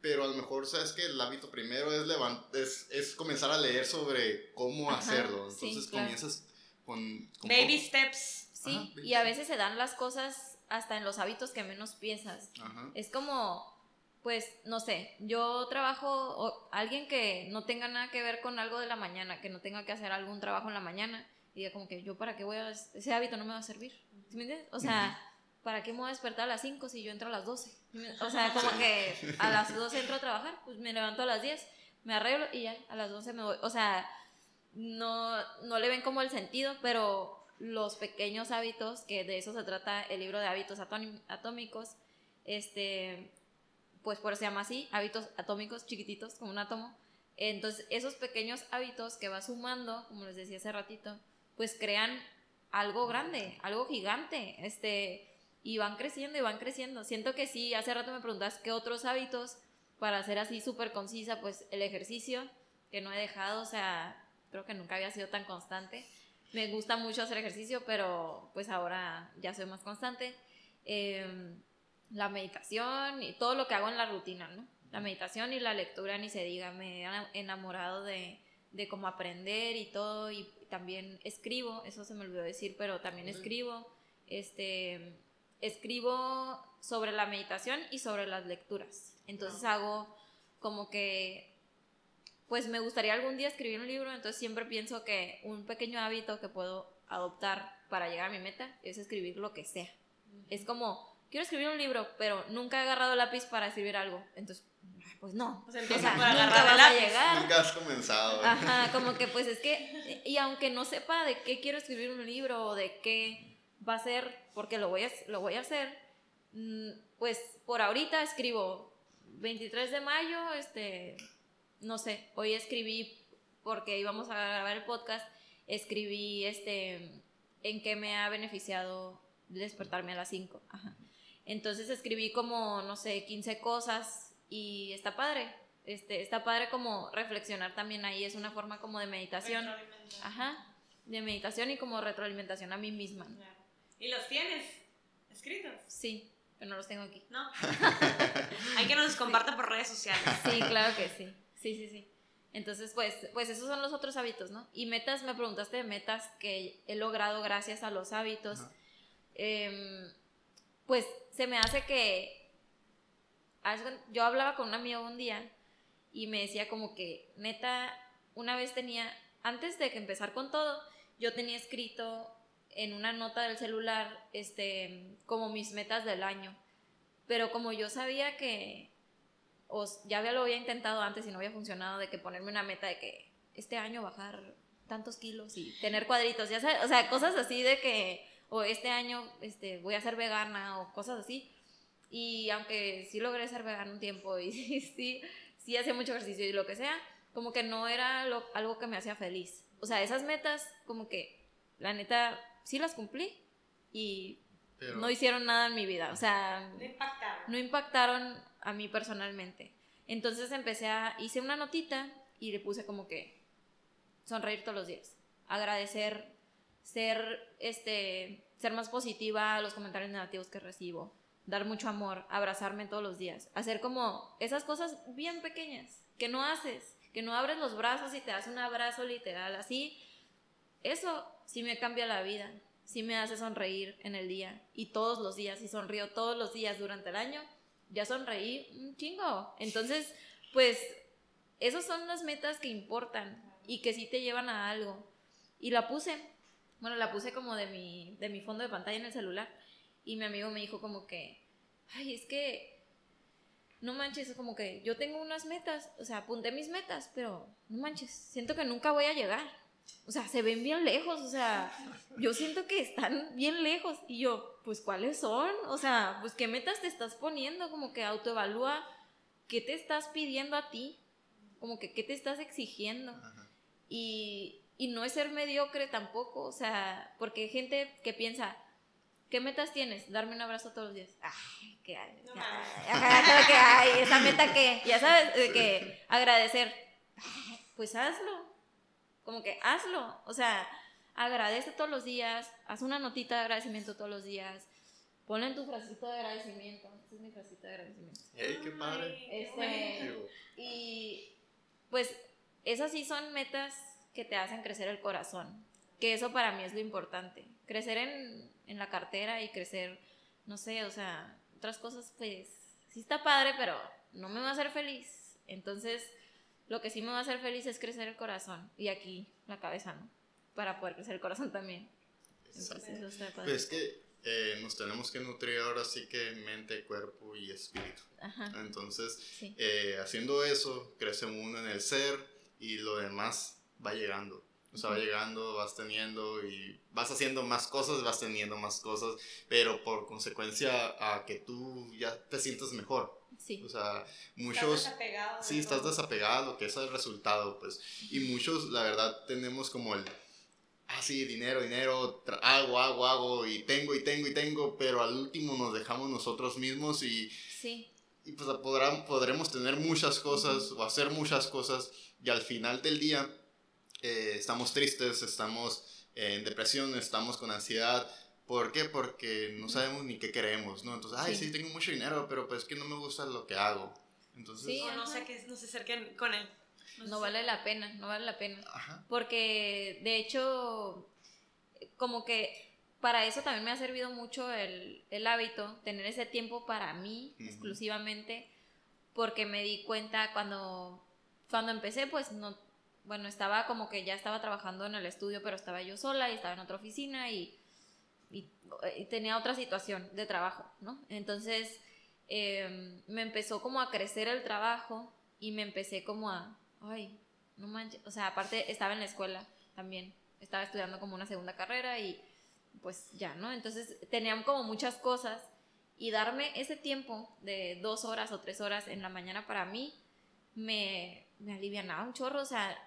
pero a lo mejor sabes que el hábito primero es, es, es comenzar a leer sobre cómo hacerlo, entonces comienzas con, Baby steps. Sí, y a veces se dan las cosas hasta en los hábitos que menos piensas. Es como pues, no sé, yo trabajo, o alguien que no tenga nada que ver con algo de la mañana, que no tenga que hacer algún trabajo en la mañana, y diga como que yo para qué voy a, ese hábito no me va a servir, ¿sí me entiendes? O sea, ¿para qué me voy a despertar a las 5 si yo entro a las 12? O sea, (laughs) como que a las 12 entro a trabajar, pues me levanto a las 10, me arreglo y ya, a las 12 me voy. O sea, no, no le ven como el sentido, pero los pequeños hábitos, que de eso se trata el libro de hábitos atómicos, este, pues por eso se llama así, hábitos atómicos chiquititos, como un átomo. Entonces, esos pequeños hábitos que va sumando, como les decía hace ratito, pues crean algo grande, algo gigante, este, y van creciendo y van creciendo. Siento que sí, hace rato me preguntas qué otros hábitos para ser así súper concisa, pues el ejercicio, que no he dejado, o sea, creo que nunca había sido tan constante. Me gusta mucho hacer ejercicio, pero pues ahora ya soy más constante. Em, la meditación y todo lo que hago en la rutina, ¿no? La meditación y la lectura, ni se diga, me he enamorado de, de cómo aprender y todo, y también escribo, eso se me olvidó decir, pero también escribo, este, escribo sobre la meditación y sobre las lecturas. Entonces hago como que, pues me gustaría algún día escribir un libro, entonces siempre pienso que un pequeño hábito que puedo adoptar para llegar a mi meta es escribir lo que sea. Es como, quiero escribir un libro, pero nunca he agarrado lápiz para escribir algo. Entonces, pues no. O sea, lápiz. Llegar. Nunca has comenzado. Ajá, como que pues es que, y aunque no sepa de qué quiero escribir un libro o de qué va a ser, porque lo voy a, lo voy a hacer, mm, pues por ahorita escribo 23 de mayo, este, no sé, hoy escribí, porque íbamos a grabar el podcast, escribí este, en qué me ha beneficiado despertarme a las 5. Ajá. Entonces escribí como, no sé, 15 cosas y está padre. Este, está padre como reflexionar también ahí, es una forma como de meditación. Ajá, de meditación y como retroalimentación a mí misma. ¿Y los tienes escritos? Sí, pero no los tengo aquí. No. (laughs) Hay que nos comparta por redes sociales. Sí, claro que sí. Sí, sí, sí. Entonces, pues, pues esos son los otros hábitos, ¿no? Y metas, me preguntaste de metas que he logrado gracias a los hábitos. Eh, pues se me hace que... Yo hablaba con un amigo un día y me decía como que, neta, una vez tenía, antes de que empezar con todo, yo tenía escrito en una nota del celular, este, como mis metas del año. Pero como yo sabía que, o ya lo había intentado antes y no había funcionado, de que ponerme una meta de que este año bajar tantos kilos y tener cuadritos, ya sabes, o sea, cosas así de que o este año este, voy a ser vegana o cosas así. Y aunque sí logré ser vegana un tiempo y (laughs) sí, sí, hacía mucho ejercicio y lo que sea, como que no era algo que me hacía feliz. O sea, esas metas, como que, la neta, sí las cumplí y no hicieron nada en mi vida. O sea, no impactaron. No impactaron a mí personalmente. Entonces empecé a, hice una notita y le puse como que sonreír todos los días, agradecer ser, este, ser más positiva a los comentarios negativos que recibo, dar mucho amor, abrazarme todos los días, hacer como esas cosas bien pequeñas que no haces, que no abres los brazos y te das un abrazo literal, así, eso sí me cambia la vida, sí me hace sonreír en el día y todos los días, y sonrío todos los días durante el año, ya sonreí un chingo. Entonces, pues, esas son las metas que importan y que sí te llevan a algo. Y la puse, bueno, la puse como de mi, de mi fondo de pantalla en el celular y mi amigo me dijo como que, ay, es que, no manches, es como que yo tengo unas metas, o sea, apunté mis metas, pero no manches, siento que nunca voy a llegar. O sea, se ven bien lejos, o sea, yo siento que están bien lejos. Y yo, pues, ¿cuáles son? O sea, pues, ¿qué metas te estás poniendo? Como que autoevalúa qué te estás pidiendo a ti, como que qué te estás exigiendo. Y, y no es ser mediocre tampoco, o sea, porque hay gente que piensa, ¿qué metas tienes? Darme un abrazo todos los días. Ay, ¿qué hay? ¿qué hay? Esa meta que, ya sabes, de que agradecer. Pues hazlo, como que hazlo, o sea, agradece todos los días, haz una notita de agradecimiento todos los días, ponle en tu frasito de agradecimiento. Esta es mi frasita de agradecimiento. ¡Ey, qué padre! Este, y pues esas sí son metas que te hacen crecer el corazón. Que eso para mí es lo importante. Crecer en, en la cartera y crecer, no sé, o sea, otras cosas pues sí está padre, pero no me va a hacer feliz. Entonces, lo que sí me va a hacer feliz es crecer el corazón y aquí la cabeza, ¿no? Para poder crecer el corazón también. Entonces, eso está padre. Pues es que eh, nos tenemos que nutrir ahora sí que mente, cuerpo y espíritu. Ajá. Entonces, Sí. eh, haciendo eso, crece uno en el ser y lo demás va llegando. O sea, va llegando, vas teniendo y vas haciendo más cosas, vas teniendo más cosas, pero por consecuencia a que tú ya te sientas mejor. Sí. O sea, Estás muchos... desapegado de Sí, estás desapegado que es el resultado, pues. Y muchos, la verdad, tenemos como el, ah, sí, dinero, dinero, hago, hago, hago, y tengo, y tengo, y tengo, pero al último nos dejamos nosotros mismos y, Sí. y pues podrán, podremos tener muchas cosas o hacer muchas cosas y al final del día eh, estamos tristes, estamos en depresión, estamos con ansiedad. ¿Por qué? Porque no sabemos ni qué queremos, ¿no? Entonces, ay, Sí. sí, tengo mucho dinero, pero pues es que no me gusta lo que hago. Entonces, Sí. O no sé qué, no se acerquen con él. No vale la pena, no vale la pena. ajá. Porque de hecho, como que para eso también me ha servido mucho el, el hábito, tener ese tiempo para mí exclusivamente, porque me di cuenta cuando, cuando empecé, pues no, bueno, estaba como que ya estaba trabajando en el estudio, pero estaba yo sola y estaba en otra oficina y, tenía otra situación de trabajo, ¿no? Entonces eh, me empezó como a crecer el trabajo y me empecé como a, ay, no manches, o sea, aparte estaba en la escuela también, estaba estudiando como una segunda carrera y pues ya, ¿no? Entonces tenían como muchas cosas y darme ese tiempo de dos horas o tres horas en la mañana para mí me, me alivianaba un chorro, o sea,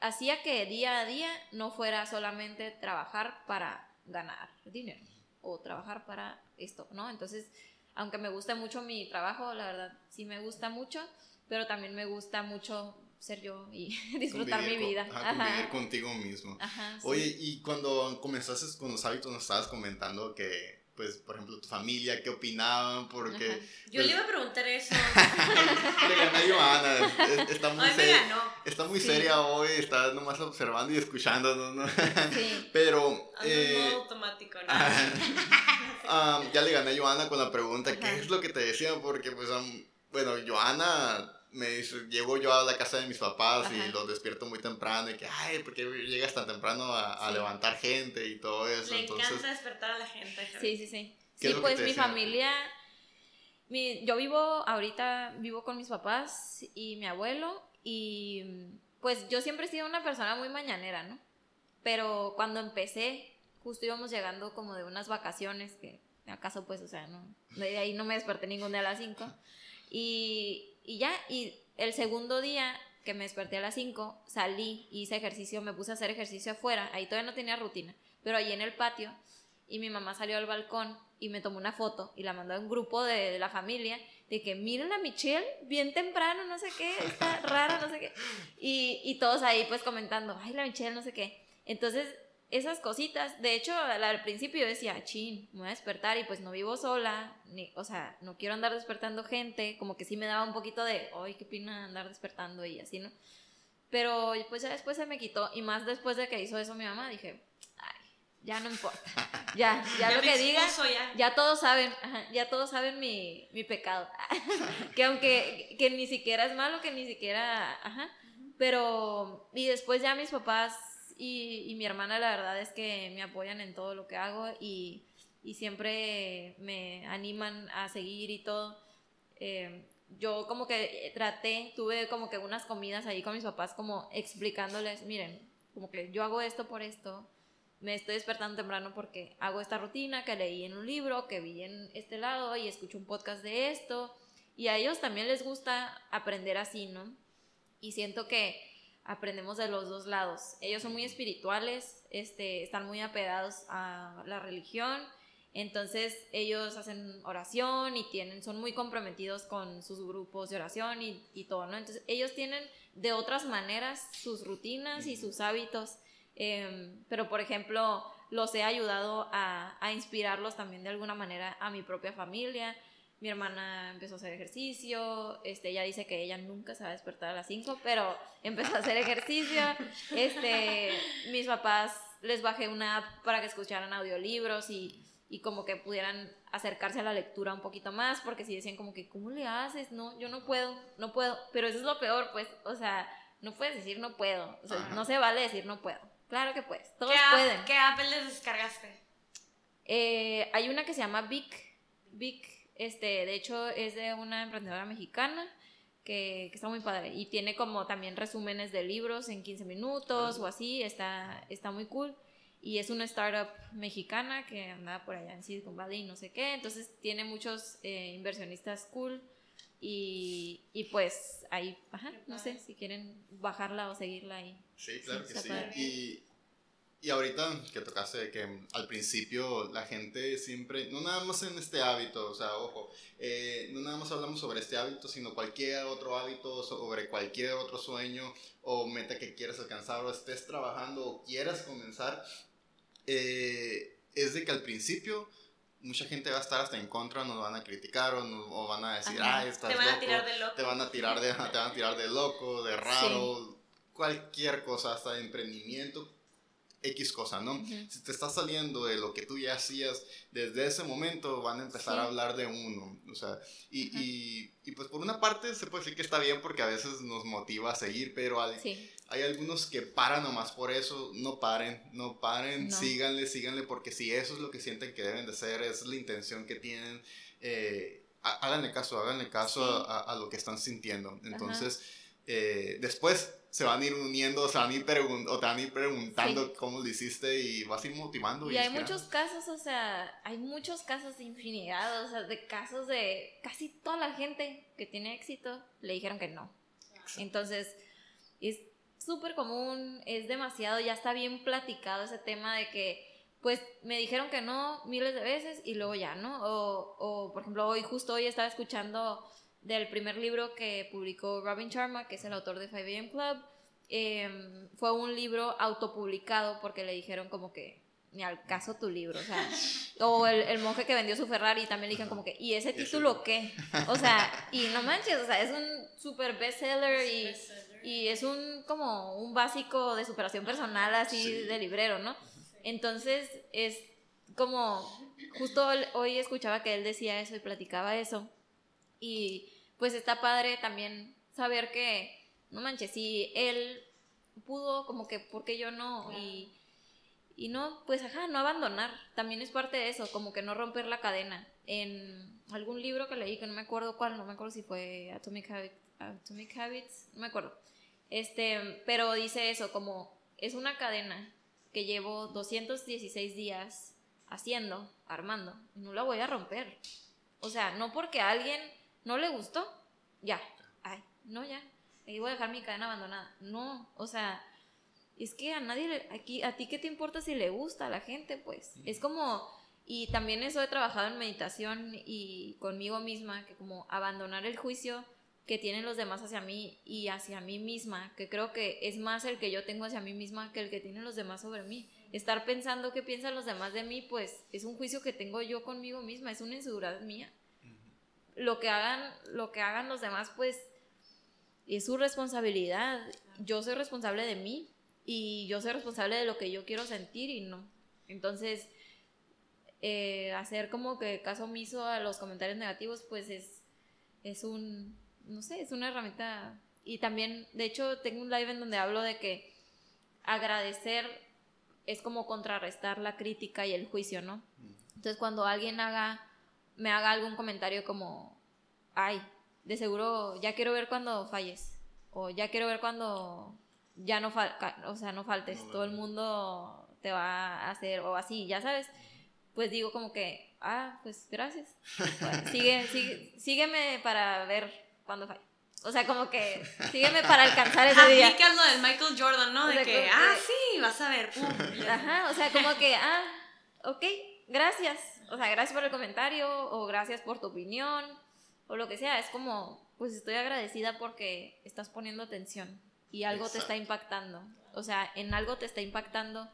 hacía que día a día no fuera solamente trabajar para ganar dinero o trabajar para esto, ¿no? Entonces, aunque me gusta mucho mi trabajo, la verdad sí me gusta mucho, pero también me gusta mucho ser yo y (laughs) disfrutar mi Convivir con- vida. ajá, convivir Ajá. contigo mismo. Ajá, sí. Oye, y cuando comenzaste con los hábitos, nos estabas comentando que, pues, por ejemplo, tu familia, ¿qué opinaban? Porque Ajá. Yo le iba a preguntar eso. le gané a Joana, es- está muy, Ay, seria, está muy Sí. seria hoy, está nomás observando y escuchando, ¿no? Sí. (laughs) Pero, en eh, modo automático, ¿no? (laughs) ah, ya le gané a Joana con la pregunta, ¿qué es lo que te decía? Porque, pues, am, bueno, Joana me dice, llego yo a la casa de mis papás y Ajá. los despierto muy temprano y que, ay, ¿por qué llegas tan temprano a, a Sí. levantar gente y todo eso? Le Entonces, encanta despertar a la gente. Sí, sí, sí. ¿Qué es Sí, pues te mi decían? familia, mi, yo vivo ahorita, vivo con mis papás y mi abuelo y pues yo siempre he sido una persona muy mañanera, ¿no? Pero cuando empecé, justo íbamos llegando como de unas vacaciones que acaso pues, o sea, no, de ahí no me desperté ningún día a las 5 (laughs) y, y ya, y el segundo día que me desperté a las 5, salí, hice ejercicio, me puse a hacer ejercicio afuera, ahí todavía no tenía rutina, pero allí en el patio y mi mamá salió al balcón y me tomó una foto y la mandó a un grupo de, la familia de que miren a Michelle bien temprano, no sé qué, está rara, no sé qué. Y, y todos ahí pues comentando, ay, la Michelle, no sé qué. Entonces, esas cositas, de hecho, al, principio yo decía, chin, me voy a despertar y pues no vivo sola, ni, o sea, no quiero andar despertando gente, como que sí me daba un poquito de, ay, qué pena andar despertando y así, ¿no? Pero pues ya después se me quitó y más después de que hizo eso mi mamá, dije, ay, ya no importa, (laughs) ya, ya, lo que diga, ya. ya todos saben, ajá, ya todos saben mi, mi pecado. (laughs) que aunque que ni siquiera es malo, que ni siquiera, ajá. Pero, y después ya mis papás y, y mi hermana, la verdad es que me apoyan en todo lo que hago y, y siempre me animan a seguir y todo. Eh, yo como que traté, tuve como que unas comidas ahí con mis papás como explicándoles, miren, como que yo hago esto por esto, me estoy despertando temprano porque hago esta rutina que leí en un libro, que vi en este lado y escucho un podcast de esto. Y a ellos también les gusta aprender así, ¿no? Y siento que aprendemos de los dos lados. Ellos son muy espirituales, este, están muy apegados a la religión, entonces ellos hacen oración y tienen, son muy comprometidos con sus grupos de oración y, y todo, ¿no? Entonces ellos tienen de otras maneras sus rutinas y sus hábitos. Eh, pero, por ejemplo, los he ayudado a, a, inspirarlos también de alguna manera a mi propia familia. Mi hermana empezó a hacer ejercicio, este, ella dice que ella nunca se va a despertar a las 5, pero empezó a hacer ejercicio. (laughs) Este, mis papás les bajé una app para que escucharan audiolibros y, y como que pudieran acercarse a la lectura un poquito más, porque si decían como que, ¿cómo le haces? No, yo no puedo, no puedo, pero eso es lo peor, pues, o sea, no puedes decir no puedo, o sea, no se vale decir no puedo. Claro que puedes, todos pueden. ¿Qué Apple les descargaste? Eh, hay una que se llama Vic, Vic, este, de hecho es de una emprendedora mexicana que, está muy padre y tiene como también resúmenes de libros en 15 minutos o así, está, está muy cool. Y es una startup mexicana que anda por allá en Silicon Valley y no sé qué, entonces tiene muchos eh, inversionistas cool y, y, pues ahí, ajá, no sé si quieren bajarla o seguirla ahí. Sí, claro que sí. Y, y ahorita que tocaste que al principio la gente siempre, no nada más en este hábito, o sea, ojo, eh, no nada más hablamos sobre este hábito, sino cualquier otro hábito, sobre cualquier otro sueño o meta que quieras alcanzar o estés trabajando o quieras comenzar, eh, es de que al principio mucha gente va a estar hasta en contra, nos van a criticar o, van a decir, ah, estás te van a tirar de loco. Te van a tirar de, te van a tirar de loco, de raro, cualquier cosa, hasta de emprendimiento X cosa, ¿no? Si te está saliendo de lo que tú ya hacías, desde ese momento van a empezar a hablar de uno, o sea, y, y, y, pues por una parte se puede decir que está bien porque a veces nos motiva a seguir, pero hay, hay algunos que paran nomás por eso, no paren, no paren, síganle, síganle, porque si eso es lo que sienten que deben de ser, es la intención que tienen, eh, háganle caso, háganle caso a, lo que están sintiendo, entonces, eh, después se van a ir uniendo, se van a ir o te van a ir preguntando cómo lo hiciste y vas a ir motivando. Y, hay muchos casos, o sea, hay muchos casos de infinidad, o sea, de casos de casi toda la gente que tiene éxito le dijeron que no. Entonces, es súper común, es demasiado, ya está bien platicado ese tema de que, pues, me dijeron que no miles de veces y luego ya, ¿no? O, o por ejemplo, hoy, justo hoy estaba escuchando del primer libro que publicó Robin Sharma, que es el autor de 5am Club. Em, fue un libro autopublicado porque le dijeron como que ni al caso tu libro, o sea, (laughs) o el, monje que vendió su Ferrari también le dijeron como que, ¿y ese título qué? O sea, y no manches, o sea, es un super bestseller y, y es un como un básico de superación personal así de librero, ¿no? Entonces es como, justo hoy escuchaba que él decía eso y platicaba eso y pues está padre también saber que, no manches, si él pudo, como que, ¿por qué yo no? Y, y no, pues ajá, no abandonar. También es parte de eso, como que no romper la cadena. En algún libro que leí, que no me acuerdo cuál, no me acuerdo si fue Atomic, Atomic Habits, no me acuerdo. Este, pero dice eso, como es una cadena que llevo 216 días haciendo, armando, y no la voy a romper. O sea, no porque alguien ¿No le gustó? Ya. Ay, no, ya. Ahí voy a dejar mi cadena abandonada. No, o sea, es que a nadie, aquí, a ti qué te importa si le gusta a la gente, pues. Es como, y también eso he trabajado en meditación y conmigo misma, que como abandonar el juicio que tienen los demás hacia mí y hacia mí misma, que creo que es más el que yo tengo hacia mí misma que el que tienen los demás sobre mí. Estar pensando qué piensan los demás de mí, pues es un juicio que tengo yo conmigo misma, es una inseguridad mía lo que hagan, lo que hagan los demás, pues es su responsabilidad. Yo soy responsable de mí y yo soy responsable de lo que yo quiero sentir y no. Entonces, eh, hacer como que caso omiso a los comentarios negativos, pues es, es un, no sé, es una herramienta. Y también, de hecho, tengo un live en donde hablo de que agradecer es como contrarrestar la crítica y el juicio, ¿no? Mm. Entonces, cuando alguien haga me haga algún comentario como, ay, de seguro ya quiero ver cuando falles, o ya quiero ver cuando ya no, o sea, no faltes, todo el mundo te va a hacer, o así, ya sabes, pues digo como que, ah, pues gracias, (laughs) sigue, sigue, sígueme para ver cuando falle. O sea, como que sígueme para alcanzar ese día. Aplica lo del Michael Jordan, ¿no? De que, ah, sí, vas a ver. Ajá, o sea, como que, ah, ok, gracias o sea, gracias por el comentario o gracias por tu opinión o lo que sea. Es como, pues estoy agradecida porque estás poniendo atención y algo te está impactando. O sea, en algo te está impactando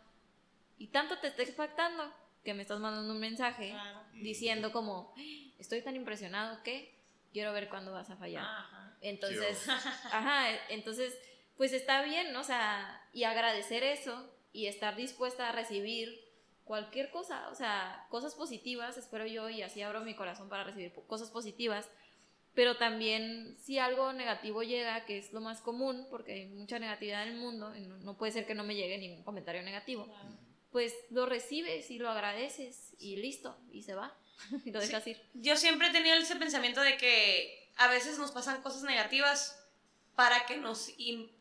y tanto te está impactando que me estás mandando un mensaje diciendo como, estoy tan impresionado que quiero ver cuándo vas a fallar. Entonces, (laughs) ajá, entonces, pues está bien, ¿no? O sea, y agradecer eso y estar dispuesta a recibir cualquier cosa, o sea, cosas positivas, espero yo, y así abro mi corazón para recibir cosas positivas, pero también si algo negativo llega, que es lo más común, porque hay mucha negatividad en el mundo, y no, puede ser que no me llegue ningún comentario negativo, pues lo recibes y lo agradeces y listo, y se va, (laughs) y lo dejas ir. Yo siempre he tenido ese pensamiento de que a veces nos pasan cosas negativas para que nos,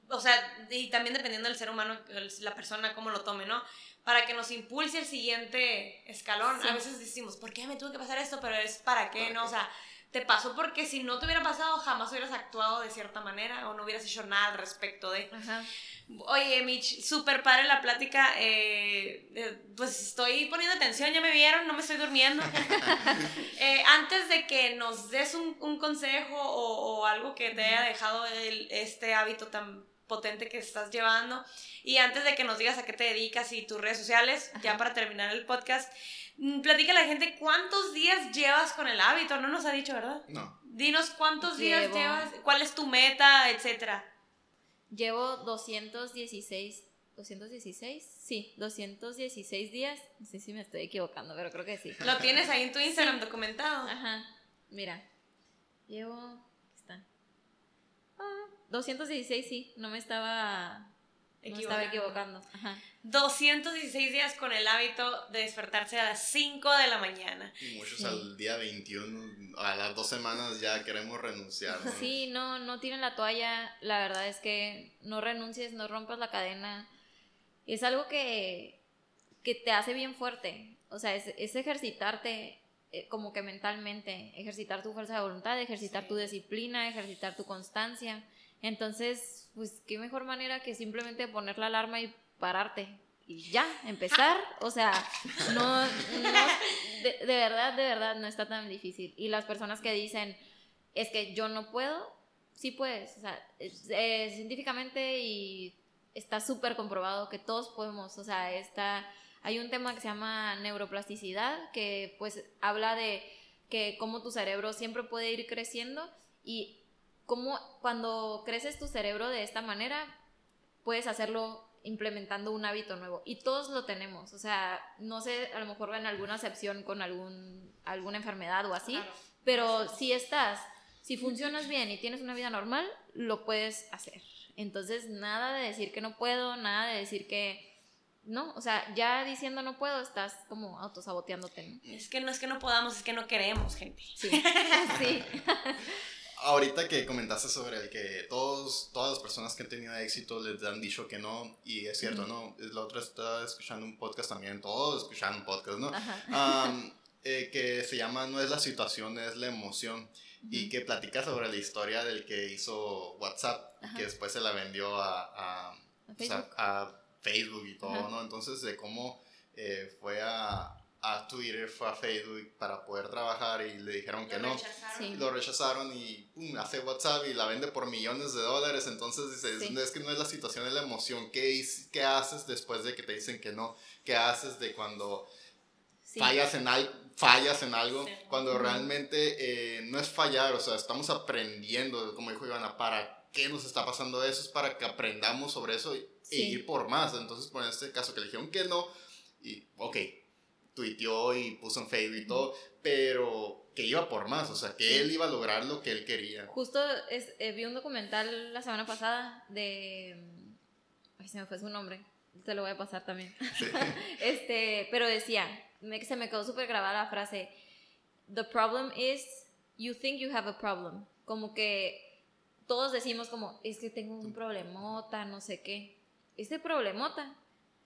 o sea, y también dependiendo del ser humano, la persona, cómo lo tome, ¿no? Para que nos impulse el siguiente escalón. A veces decimos, ¿por qué me tuvo que pasar esto? Pero es para qué, ¿no? O sea, te pasó porque si no te hubiera pasado, jamás hubieras actuado de cierta manera o no hubieras hecho nada al respecto de. Ajá. Oye, Mitch, súper padre la plática. Eh, eh, pues estoy poniendo atención, ya me vieron, no me estoy durmiendo. (laughs) Eh, antes de que nos des un, un consejo o, o, algo que te haya dejado el, este hábito tan potente que estás llevando, y antes de que nos digas a qué te dedicas y tus redes sociales, ya para terminar el podcast, mm, platica a la gente cuántos días llevas con el hábito. No nos ha dicho, ¿verdad? No. Dinos cuántos días llevas, cuál es tu meta, etcétera. Llevo 216, 216, sí, 216 días. No sé si me estoy equivocando, pero creo que sí. Lo tienes ahí en tu Instagram documentado. Ajá, mira, llevo, 216, sí, no me estaba no estaba equivocando. Ajá. 216 días con el hábito de despertarse a las 5 de la mañana. Y muchos al día 21, a las dos semanas ya queremos renunciar. Sí, no, no tiren la toalla. La verdad es que no renuncies, no rompas la cadena. Es algo que, que te hace bien fuerte. O sea, es, es ejercitarte eh, como que mentalmente, ejercitar tu fuerza de voluntad, ejercitar tu disciplina, ejercitar tu constancia. Entonces, pues qué mejor manera que simplemente poner la alarma y pararte y ya, empezar. O sea, no, de, verdad, de verdad, no está tan difícil. Y las personas que dicen, es que yo no puedo, sí puedes. O sea, eh, científicamente y está súper comprobado que todos podemos. O sea, está, hay un tema que se llama neuroplasticidad, que pues habla de que cómo tu cerebro siempre puede ir creciendo y cómo cuando creces tu cerebro de esta manera, puedes hacerlo implementando un hábito nuevo. Y todos lo tenemos. O sea, no sé, a lo mejor en alguna excepción con algún, alguna enfermedad o así, pero si estás, si funcionas bien y tienes una vida normal, lo puedes hacer. Entonces, nada de decir que no puedo, nada de decir que... No, o sea, ya diciendo no puedo, estás como autosaboteándote. Es que no es que no podamos, es que no queremos, gente. Sí. (laughs) sí. (laughs) ahorita que comentaste sobre el que todos, todas las personas que han tenido éxito les han dicho que no, y es cierto, ¿no? La otra está escuchando un podcast también, todos escuchando un podcast, ¿no? Eh, que se llama No es la situación, es la emoción. Y que platica sobre la historia del que hizo WhatsApp, que después se la vendió a, a, Facebook? y todo, ¿no? Entonces, de cómo eh, fue a, a Twitter, fue a Facebook para poder trabajar y le dijeron que no. Lo rechazaron y hace WhatsApp y la vende por millones de dólares. Entonces dices, es que no es la situación, es la emoción. ¿Qué, ¿Qué haces después de que te dicen que no? ¿Qué haces de cuando fallas, en al, fallas en algo? Cuando realmente eh, no es fallar, o sea, estamos aprendiendo, como dijo Ivana, ¿para qué nos está pasando eso? Es para que aprendamos sobre eso y, ir por más. Entonces, por este caso que le dijeron que no, y ok, tuiteó y puso en Facebook y todo, pero que iba por más, o sea, que él iba a lograr lo que él quería. Justo es, eh, vi un documental la semana pasada de... Ay, se me fue su nombre, te lo voy a pasar también. (laughs) este, pero decía, me, se me quedó súper grabada la frase, The problem is, you think you have a problem. Como que todos decimos como, es que tengo un problemota, no sé qué. Este problemota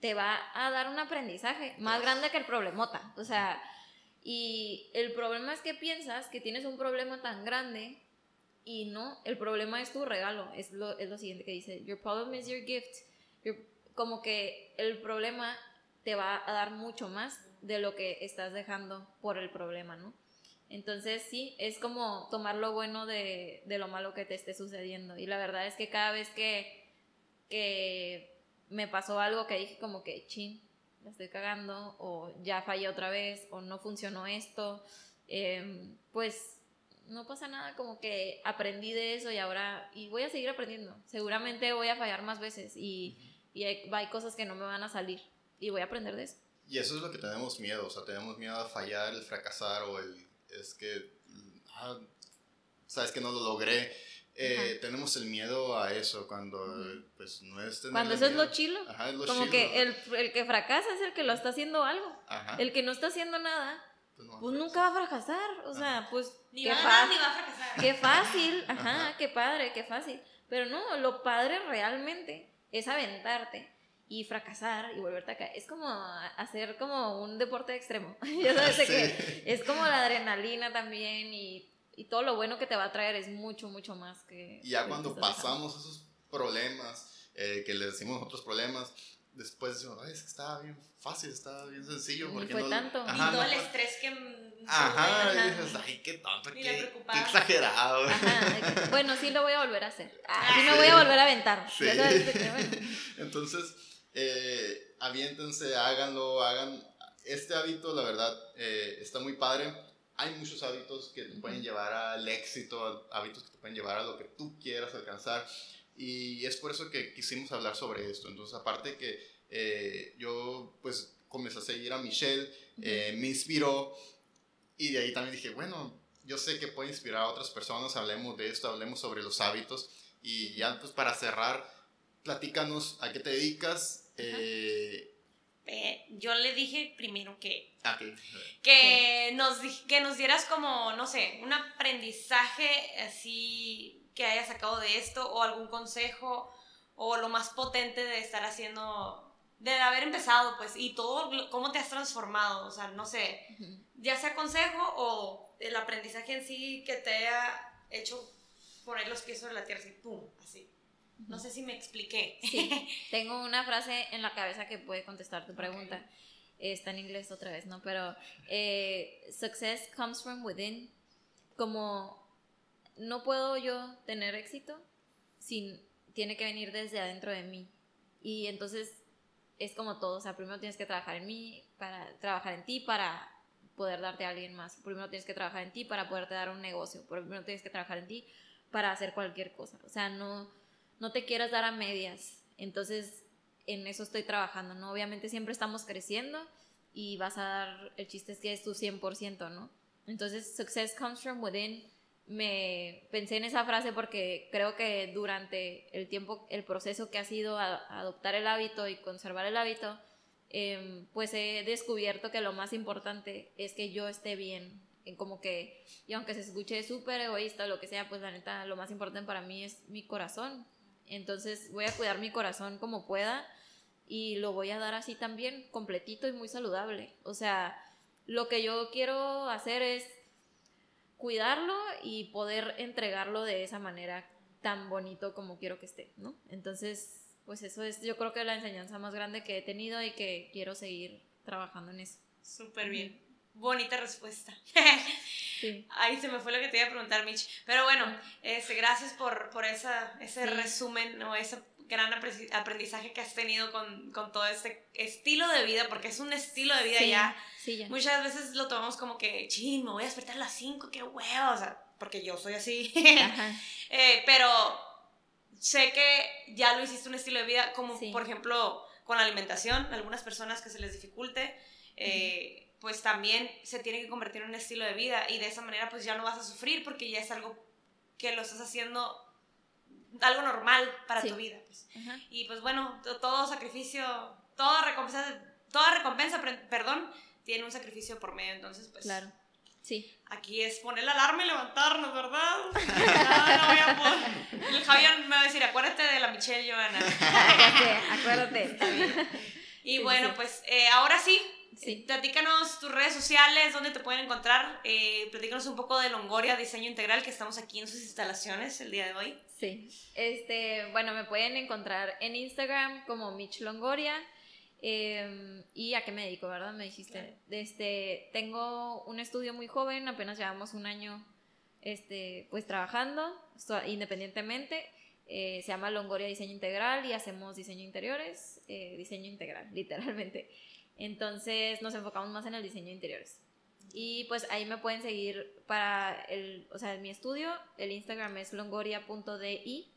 te va a dar un aprendizaje más grande que el problemota. O sea, y el problema es que piensas que tienes un problema tan grande y no, el problema es tu regalo. Es lo, es lo siguiente que dice, your problem is your gift. como que el problema te va a dar mucho más de lo que estás dejando por el problema, ¿no? Entonces sí, es como tomar lo bueno de, de lo malo que te esté sucediendo. Y la verdad es que cada vez que, que me pasó algo que dije como que, chin, la estoy cagando, o ya fallé otra vez, o no funcionó esto, em, pues no pasa nada, como que aprendí de eso y ahora, y voy a seguir aprendiendo. Seguramente voy a fallar más veces y, y hay, hay, cosas que no me van a salir y voy a aprender de eso. Y eso es lo que tenemos miedo, o sea, tenemos miedo a fallar, el fracasar o el, es que, ah, sabes que no lo logré. Eh, tenemos el miedo a eso cuando, pues, no es tener Cuando eso es lo chilo. Ajá, es lo Como chilo. que el, el que fracasa es el que lo está haciendo algo. Ajá, El que no está haciendo nada, pues, no, pues nunca va a fracasar. O sea, pues Ni qué, va a ni va a fracasar. qué fácil. Ajá, Ajá. qué padre, qué fácil. Pero no, lo padre realmente es aventarte y fracasar y volverte a caer. Es como hacer como un deporte extremo. (laughs) ya sabes (laughs) Sí. que es como la adrenalina también y, y todo lo bueno que te va a traer es mucho, mucho más que... Y ya cuando estás dejando. pasamos esos problemas, eh, que le decimos otros problemas, después decimos, ay, es que estaba bien fácil, estaba bien sencillo. Ni porque fue no- tanto. Y Ajá, todo no el estrés que. Ajá, Ajá. y dices, ay, qué tonto, qué, qué exagerado. Ajá, bueno, sí lo voy a volver a hacer. Ah, sí Sí. me voy a volver a aventar. Sí. Bueno. (laughs) Entonces, eh, aviéntense, háganlo, hagan. Este hábito, la verdad, eh, está muy padre. Hay muchos hábitos que te pueden llevar al éxito, hábitos que te pueden llevar a lo que tú quieras alcanzar. Y es por eso que quisimos hablar sobre esto. Entonces, aparte que eh, yo, pues, comencé a seguir a Michelle, eh, me inspiró. Y de ahí también dije, bueno, yo sé que puede inspirar a otras personas, hablemos de esto, hablemos sobre los hábitos. Y ya, pues, para cerrar, platícanos a qué te dedicas. Eh, Eh, yo le dije primero que, ah, ok. que, nos, que nos dieras como, no sé, un aprendizaje así que hayas sacado de esto o algún consejo o lo más potente de estar haciendo, de haber empezado, pues, y todo, cómo te has transformado, o sea, no sé, ya sea consejo o el aprendizaje en sí que te haya hecho poner los pies sobre la tierra, así, pum, así. No sé si me expliqué. Sí, (laughs) tengo una frase en la cabeza que puede contestar tu pregunta. Está en inglés otra vez, ¿no? Pero eh, success comes from within. Como no puedo yo tener éxito sin tiene que venir desde adentro de mí. Y entonces es como todo, o sea, primero tienes que trabajar en mí, para trabajar en ti para poder darte a alguien más. Primero tienes que trabajar en ti para poderte dar un negocio. Primero tienes que trabajar en ti para hacer cualquier cosa. O sea, no no te quieras dar a medias. Entonces, en eso estoy trabajando, ¿no? Obviamente siempre estamos creciendo y vas a dar, el chiste es que es tu 100%, ¿no? Entonces, success comes from within. Me pensé en esa frase porque creo que durante el tiempo, el proceso que ha sido adoptar el hábito y conservar el hábito, em, pues he descubierto que lo más importante es que yo esté bien. En como que, y aunque se escuche súper egoísta o lo que sea, pues la neta, lo más importante para mí es mi corazón. Entonces voy a cuidar mi corazón como pueda y lo voy a dar así también, completito y muy saludable. O sea, lo que yo quiero hacer es cuidarlo y poder entregarlo de esa manera tan bonito como quiero que esté, ¿no? Entonces, pues eso es yo creo que la enseñanza más grande que he tenido y que quiero seguir trabajando en eso. Súper bien. Bonita respuesta. Sí. Ahí se me fue lo que te iba a preguntar, Mitch. Pero bueno, este, gracias por, por esa, ese Sí. resumen o ese gran apre- aprendizaje que has tenido con, con todo este estilo de vida, porque es un estilo de vida Sí, ya. Muchas veces lo tomamos como que, chin, me voy a despertar a las 5, qué huevo, o sea, porque yo soy así. (laughs) Eh, pero sé que ya lo hiciste un estilo de vida, como por ejemplo con la alimentación, algunas personas que se les dificulte, eh, pues también se tiene que convertir en un estilo de vida y de esa manera pues ya no vas a sufrir porque ya es algo que lo estás haciendo algo normal para Sí. tu vida. pues. Y pues bueno, to- todo sacrificio, toda recompensa, toda recompensa, perdón, tiene un sacrificio por medio, entonces pues Claro. Sí. Aquí es poner la alarma y levantarnos, ¿verdad? (laughs) No, no voy a poner. El Javier me va a decir, acuérdate de la Michelle Joana. (laughs) acuérdate. Y Sí, bueno, sí. pues eh, ahora sí, Sí. platícanos tus redes sociales, dónde te pueden encontrar. Eh, platícanos un poco de Longoria Diseño Integral, que estamos aquí en sus instalaciones el día de hoy. Sí. Este, bueno, me pueden encontrar en Instagram como Mitch Longoria. eh, ¿Y a qué me dedico, verdad? Me dijiste. Claro. Este, tengo un estudio muy joven, apenas llevamos un año este, pues trabajando independientemente. Eh, se llama Longoria Diseño Integral y hacemos diseño interiores, eh, diseño integral, (laughs) literalmente. Entonces nos enfocamos más en el diseño de interiores. Y pues ahí me pueden seguir para el, o sea, mi estudio, el Instagram es longoria.di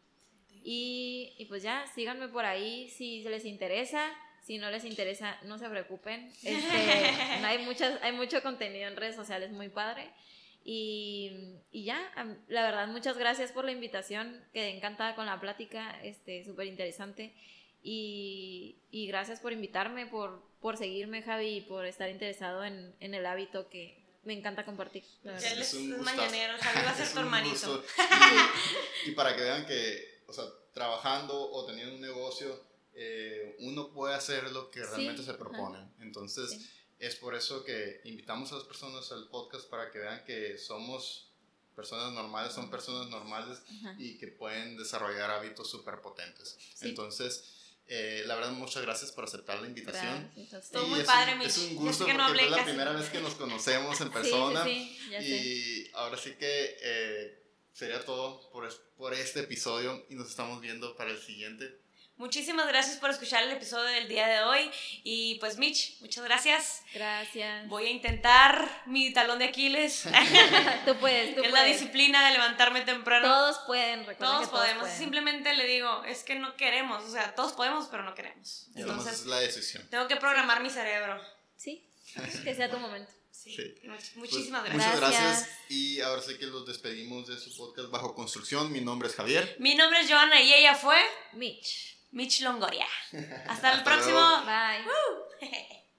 y, y pues ya, síganme por ahí si les interesa, Si no les interesa, no se preocupen. Este, (laughs) hay, muchas, hay mucho contenido en redes sociales muy padre. Y, y, ya, la verdad, muchas gracias por la invitación. Quedé encantada con la plática, este, súper interesante. Y, y, gracias por invitarme, por, por seguirme, Javi, y por estar interesado en, en el hábito que me encanta compartir. Él es, un mañanero, Javi va a ser tu hermanito. (laughs) Y, y, para que vean que, o sea, trabajando o teniendo un negocio, eh, uno puede hacer lo que realmente se propone. Entonces, es por eso que invitamos a las personas al podcast para que vean que somos personas normales, son personas normales y que pueden desarrollar hábitos súper potentes. Entonces, eh, la verdad, muchas gracias por aceptar la invitación. Estuvo muy padre, un, Es un gusto porque es la primera vez que nos conocemos en (laughs) persona. y ahora sí que eh, sería todo por, por este episodio y nos estamos viendo para el siguiente. Muchísimas gracias por escuchar el episodio del día de hoy. Y pues Mitch, muchas gracias. Gracias. Voy a intentar mi talón de Aquiles. (laughs) tú puedes, tú (laughs) Es puedes. la disciplina de levantarme temprano. Todos pueden, todos, todos podemos. Simplemente le digo, es que no queremos. O sea, todos podemos, pero no queremos. Entonces, es la decisión. Tengo que programar mi cerebro. Sí, que sea tu momento. Sí. Muchísimas pues, gracias. Muchas gracias. Y ahora sí que los despedimos de su podcast Bajo Construcción. Mi nombre es Javier. Mi nombre es Joana y ella fue Mitch. Mitch Longoria. (laughs) Hasta el próximo. Bye. (laughs)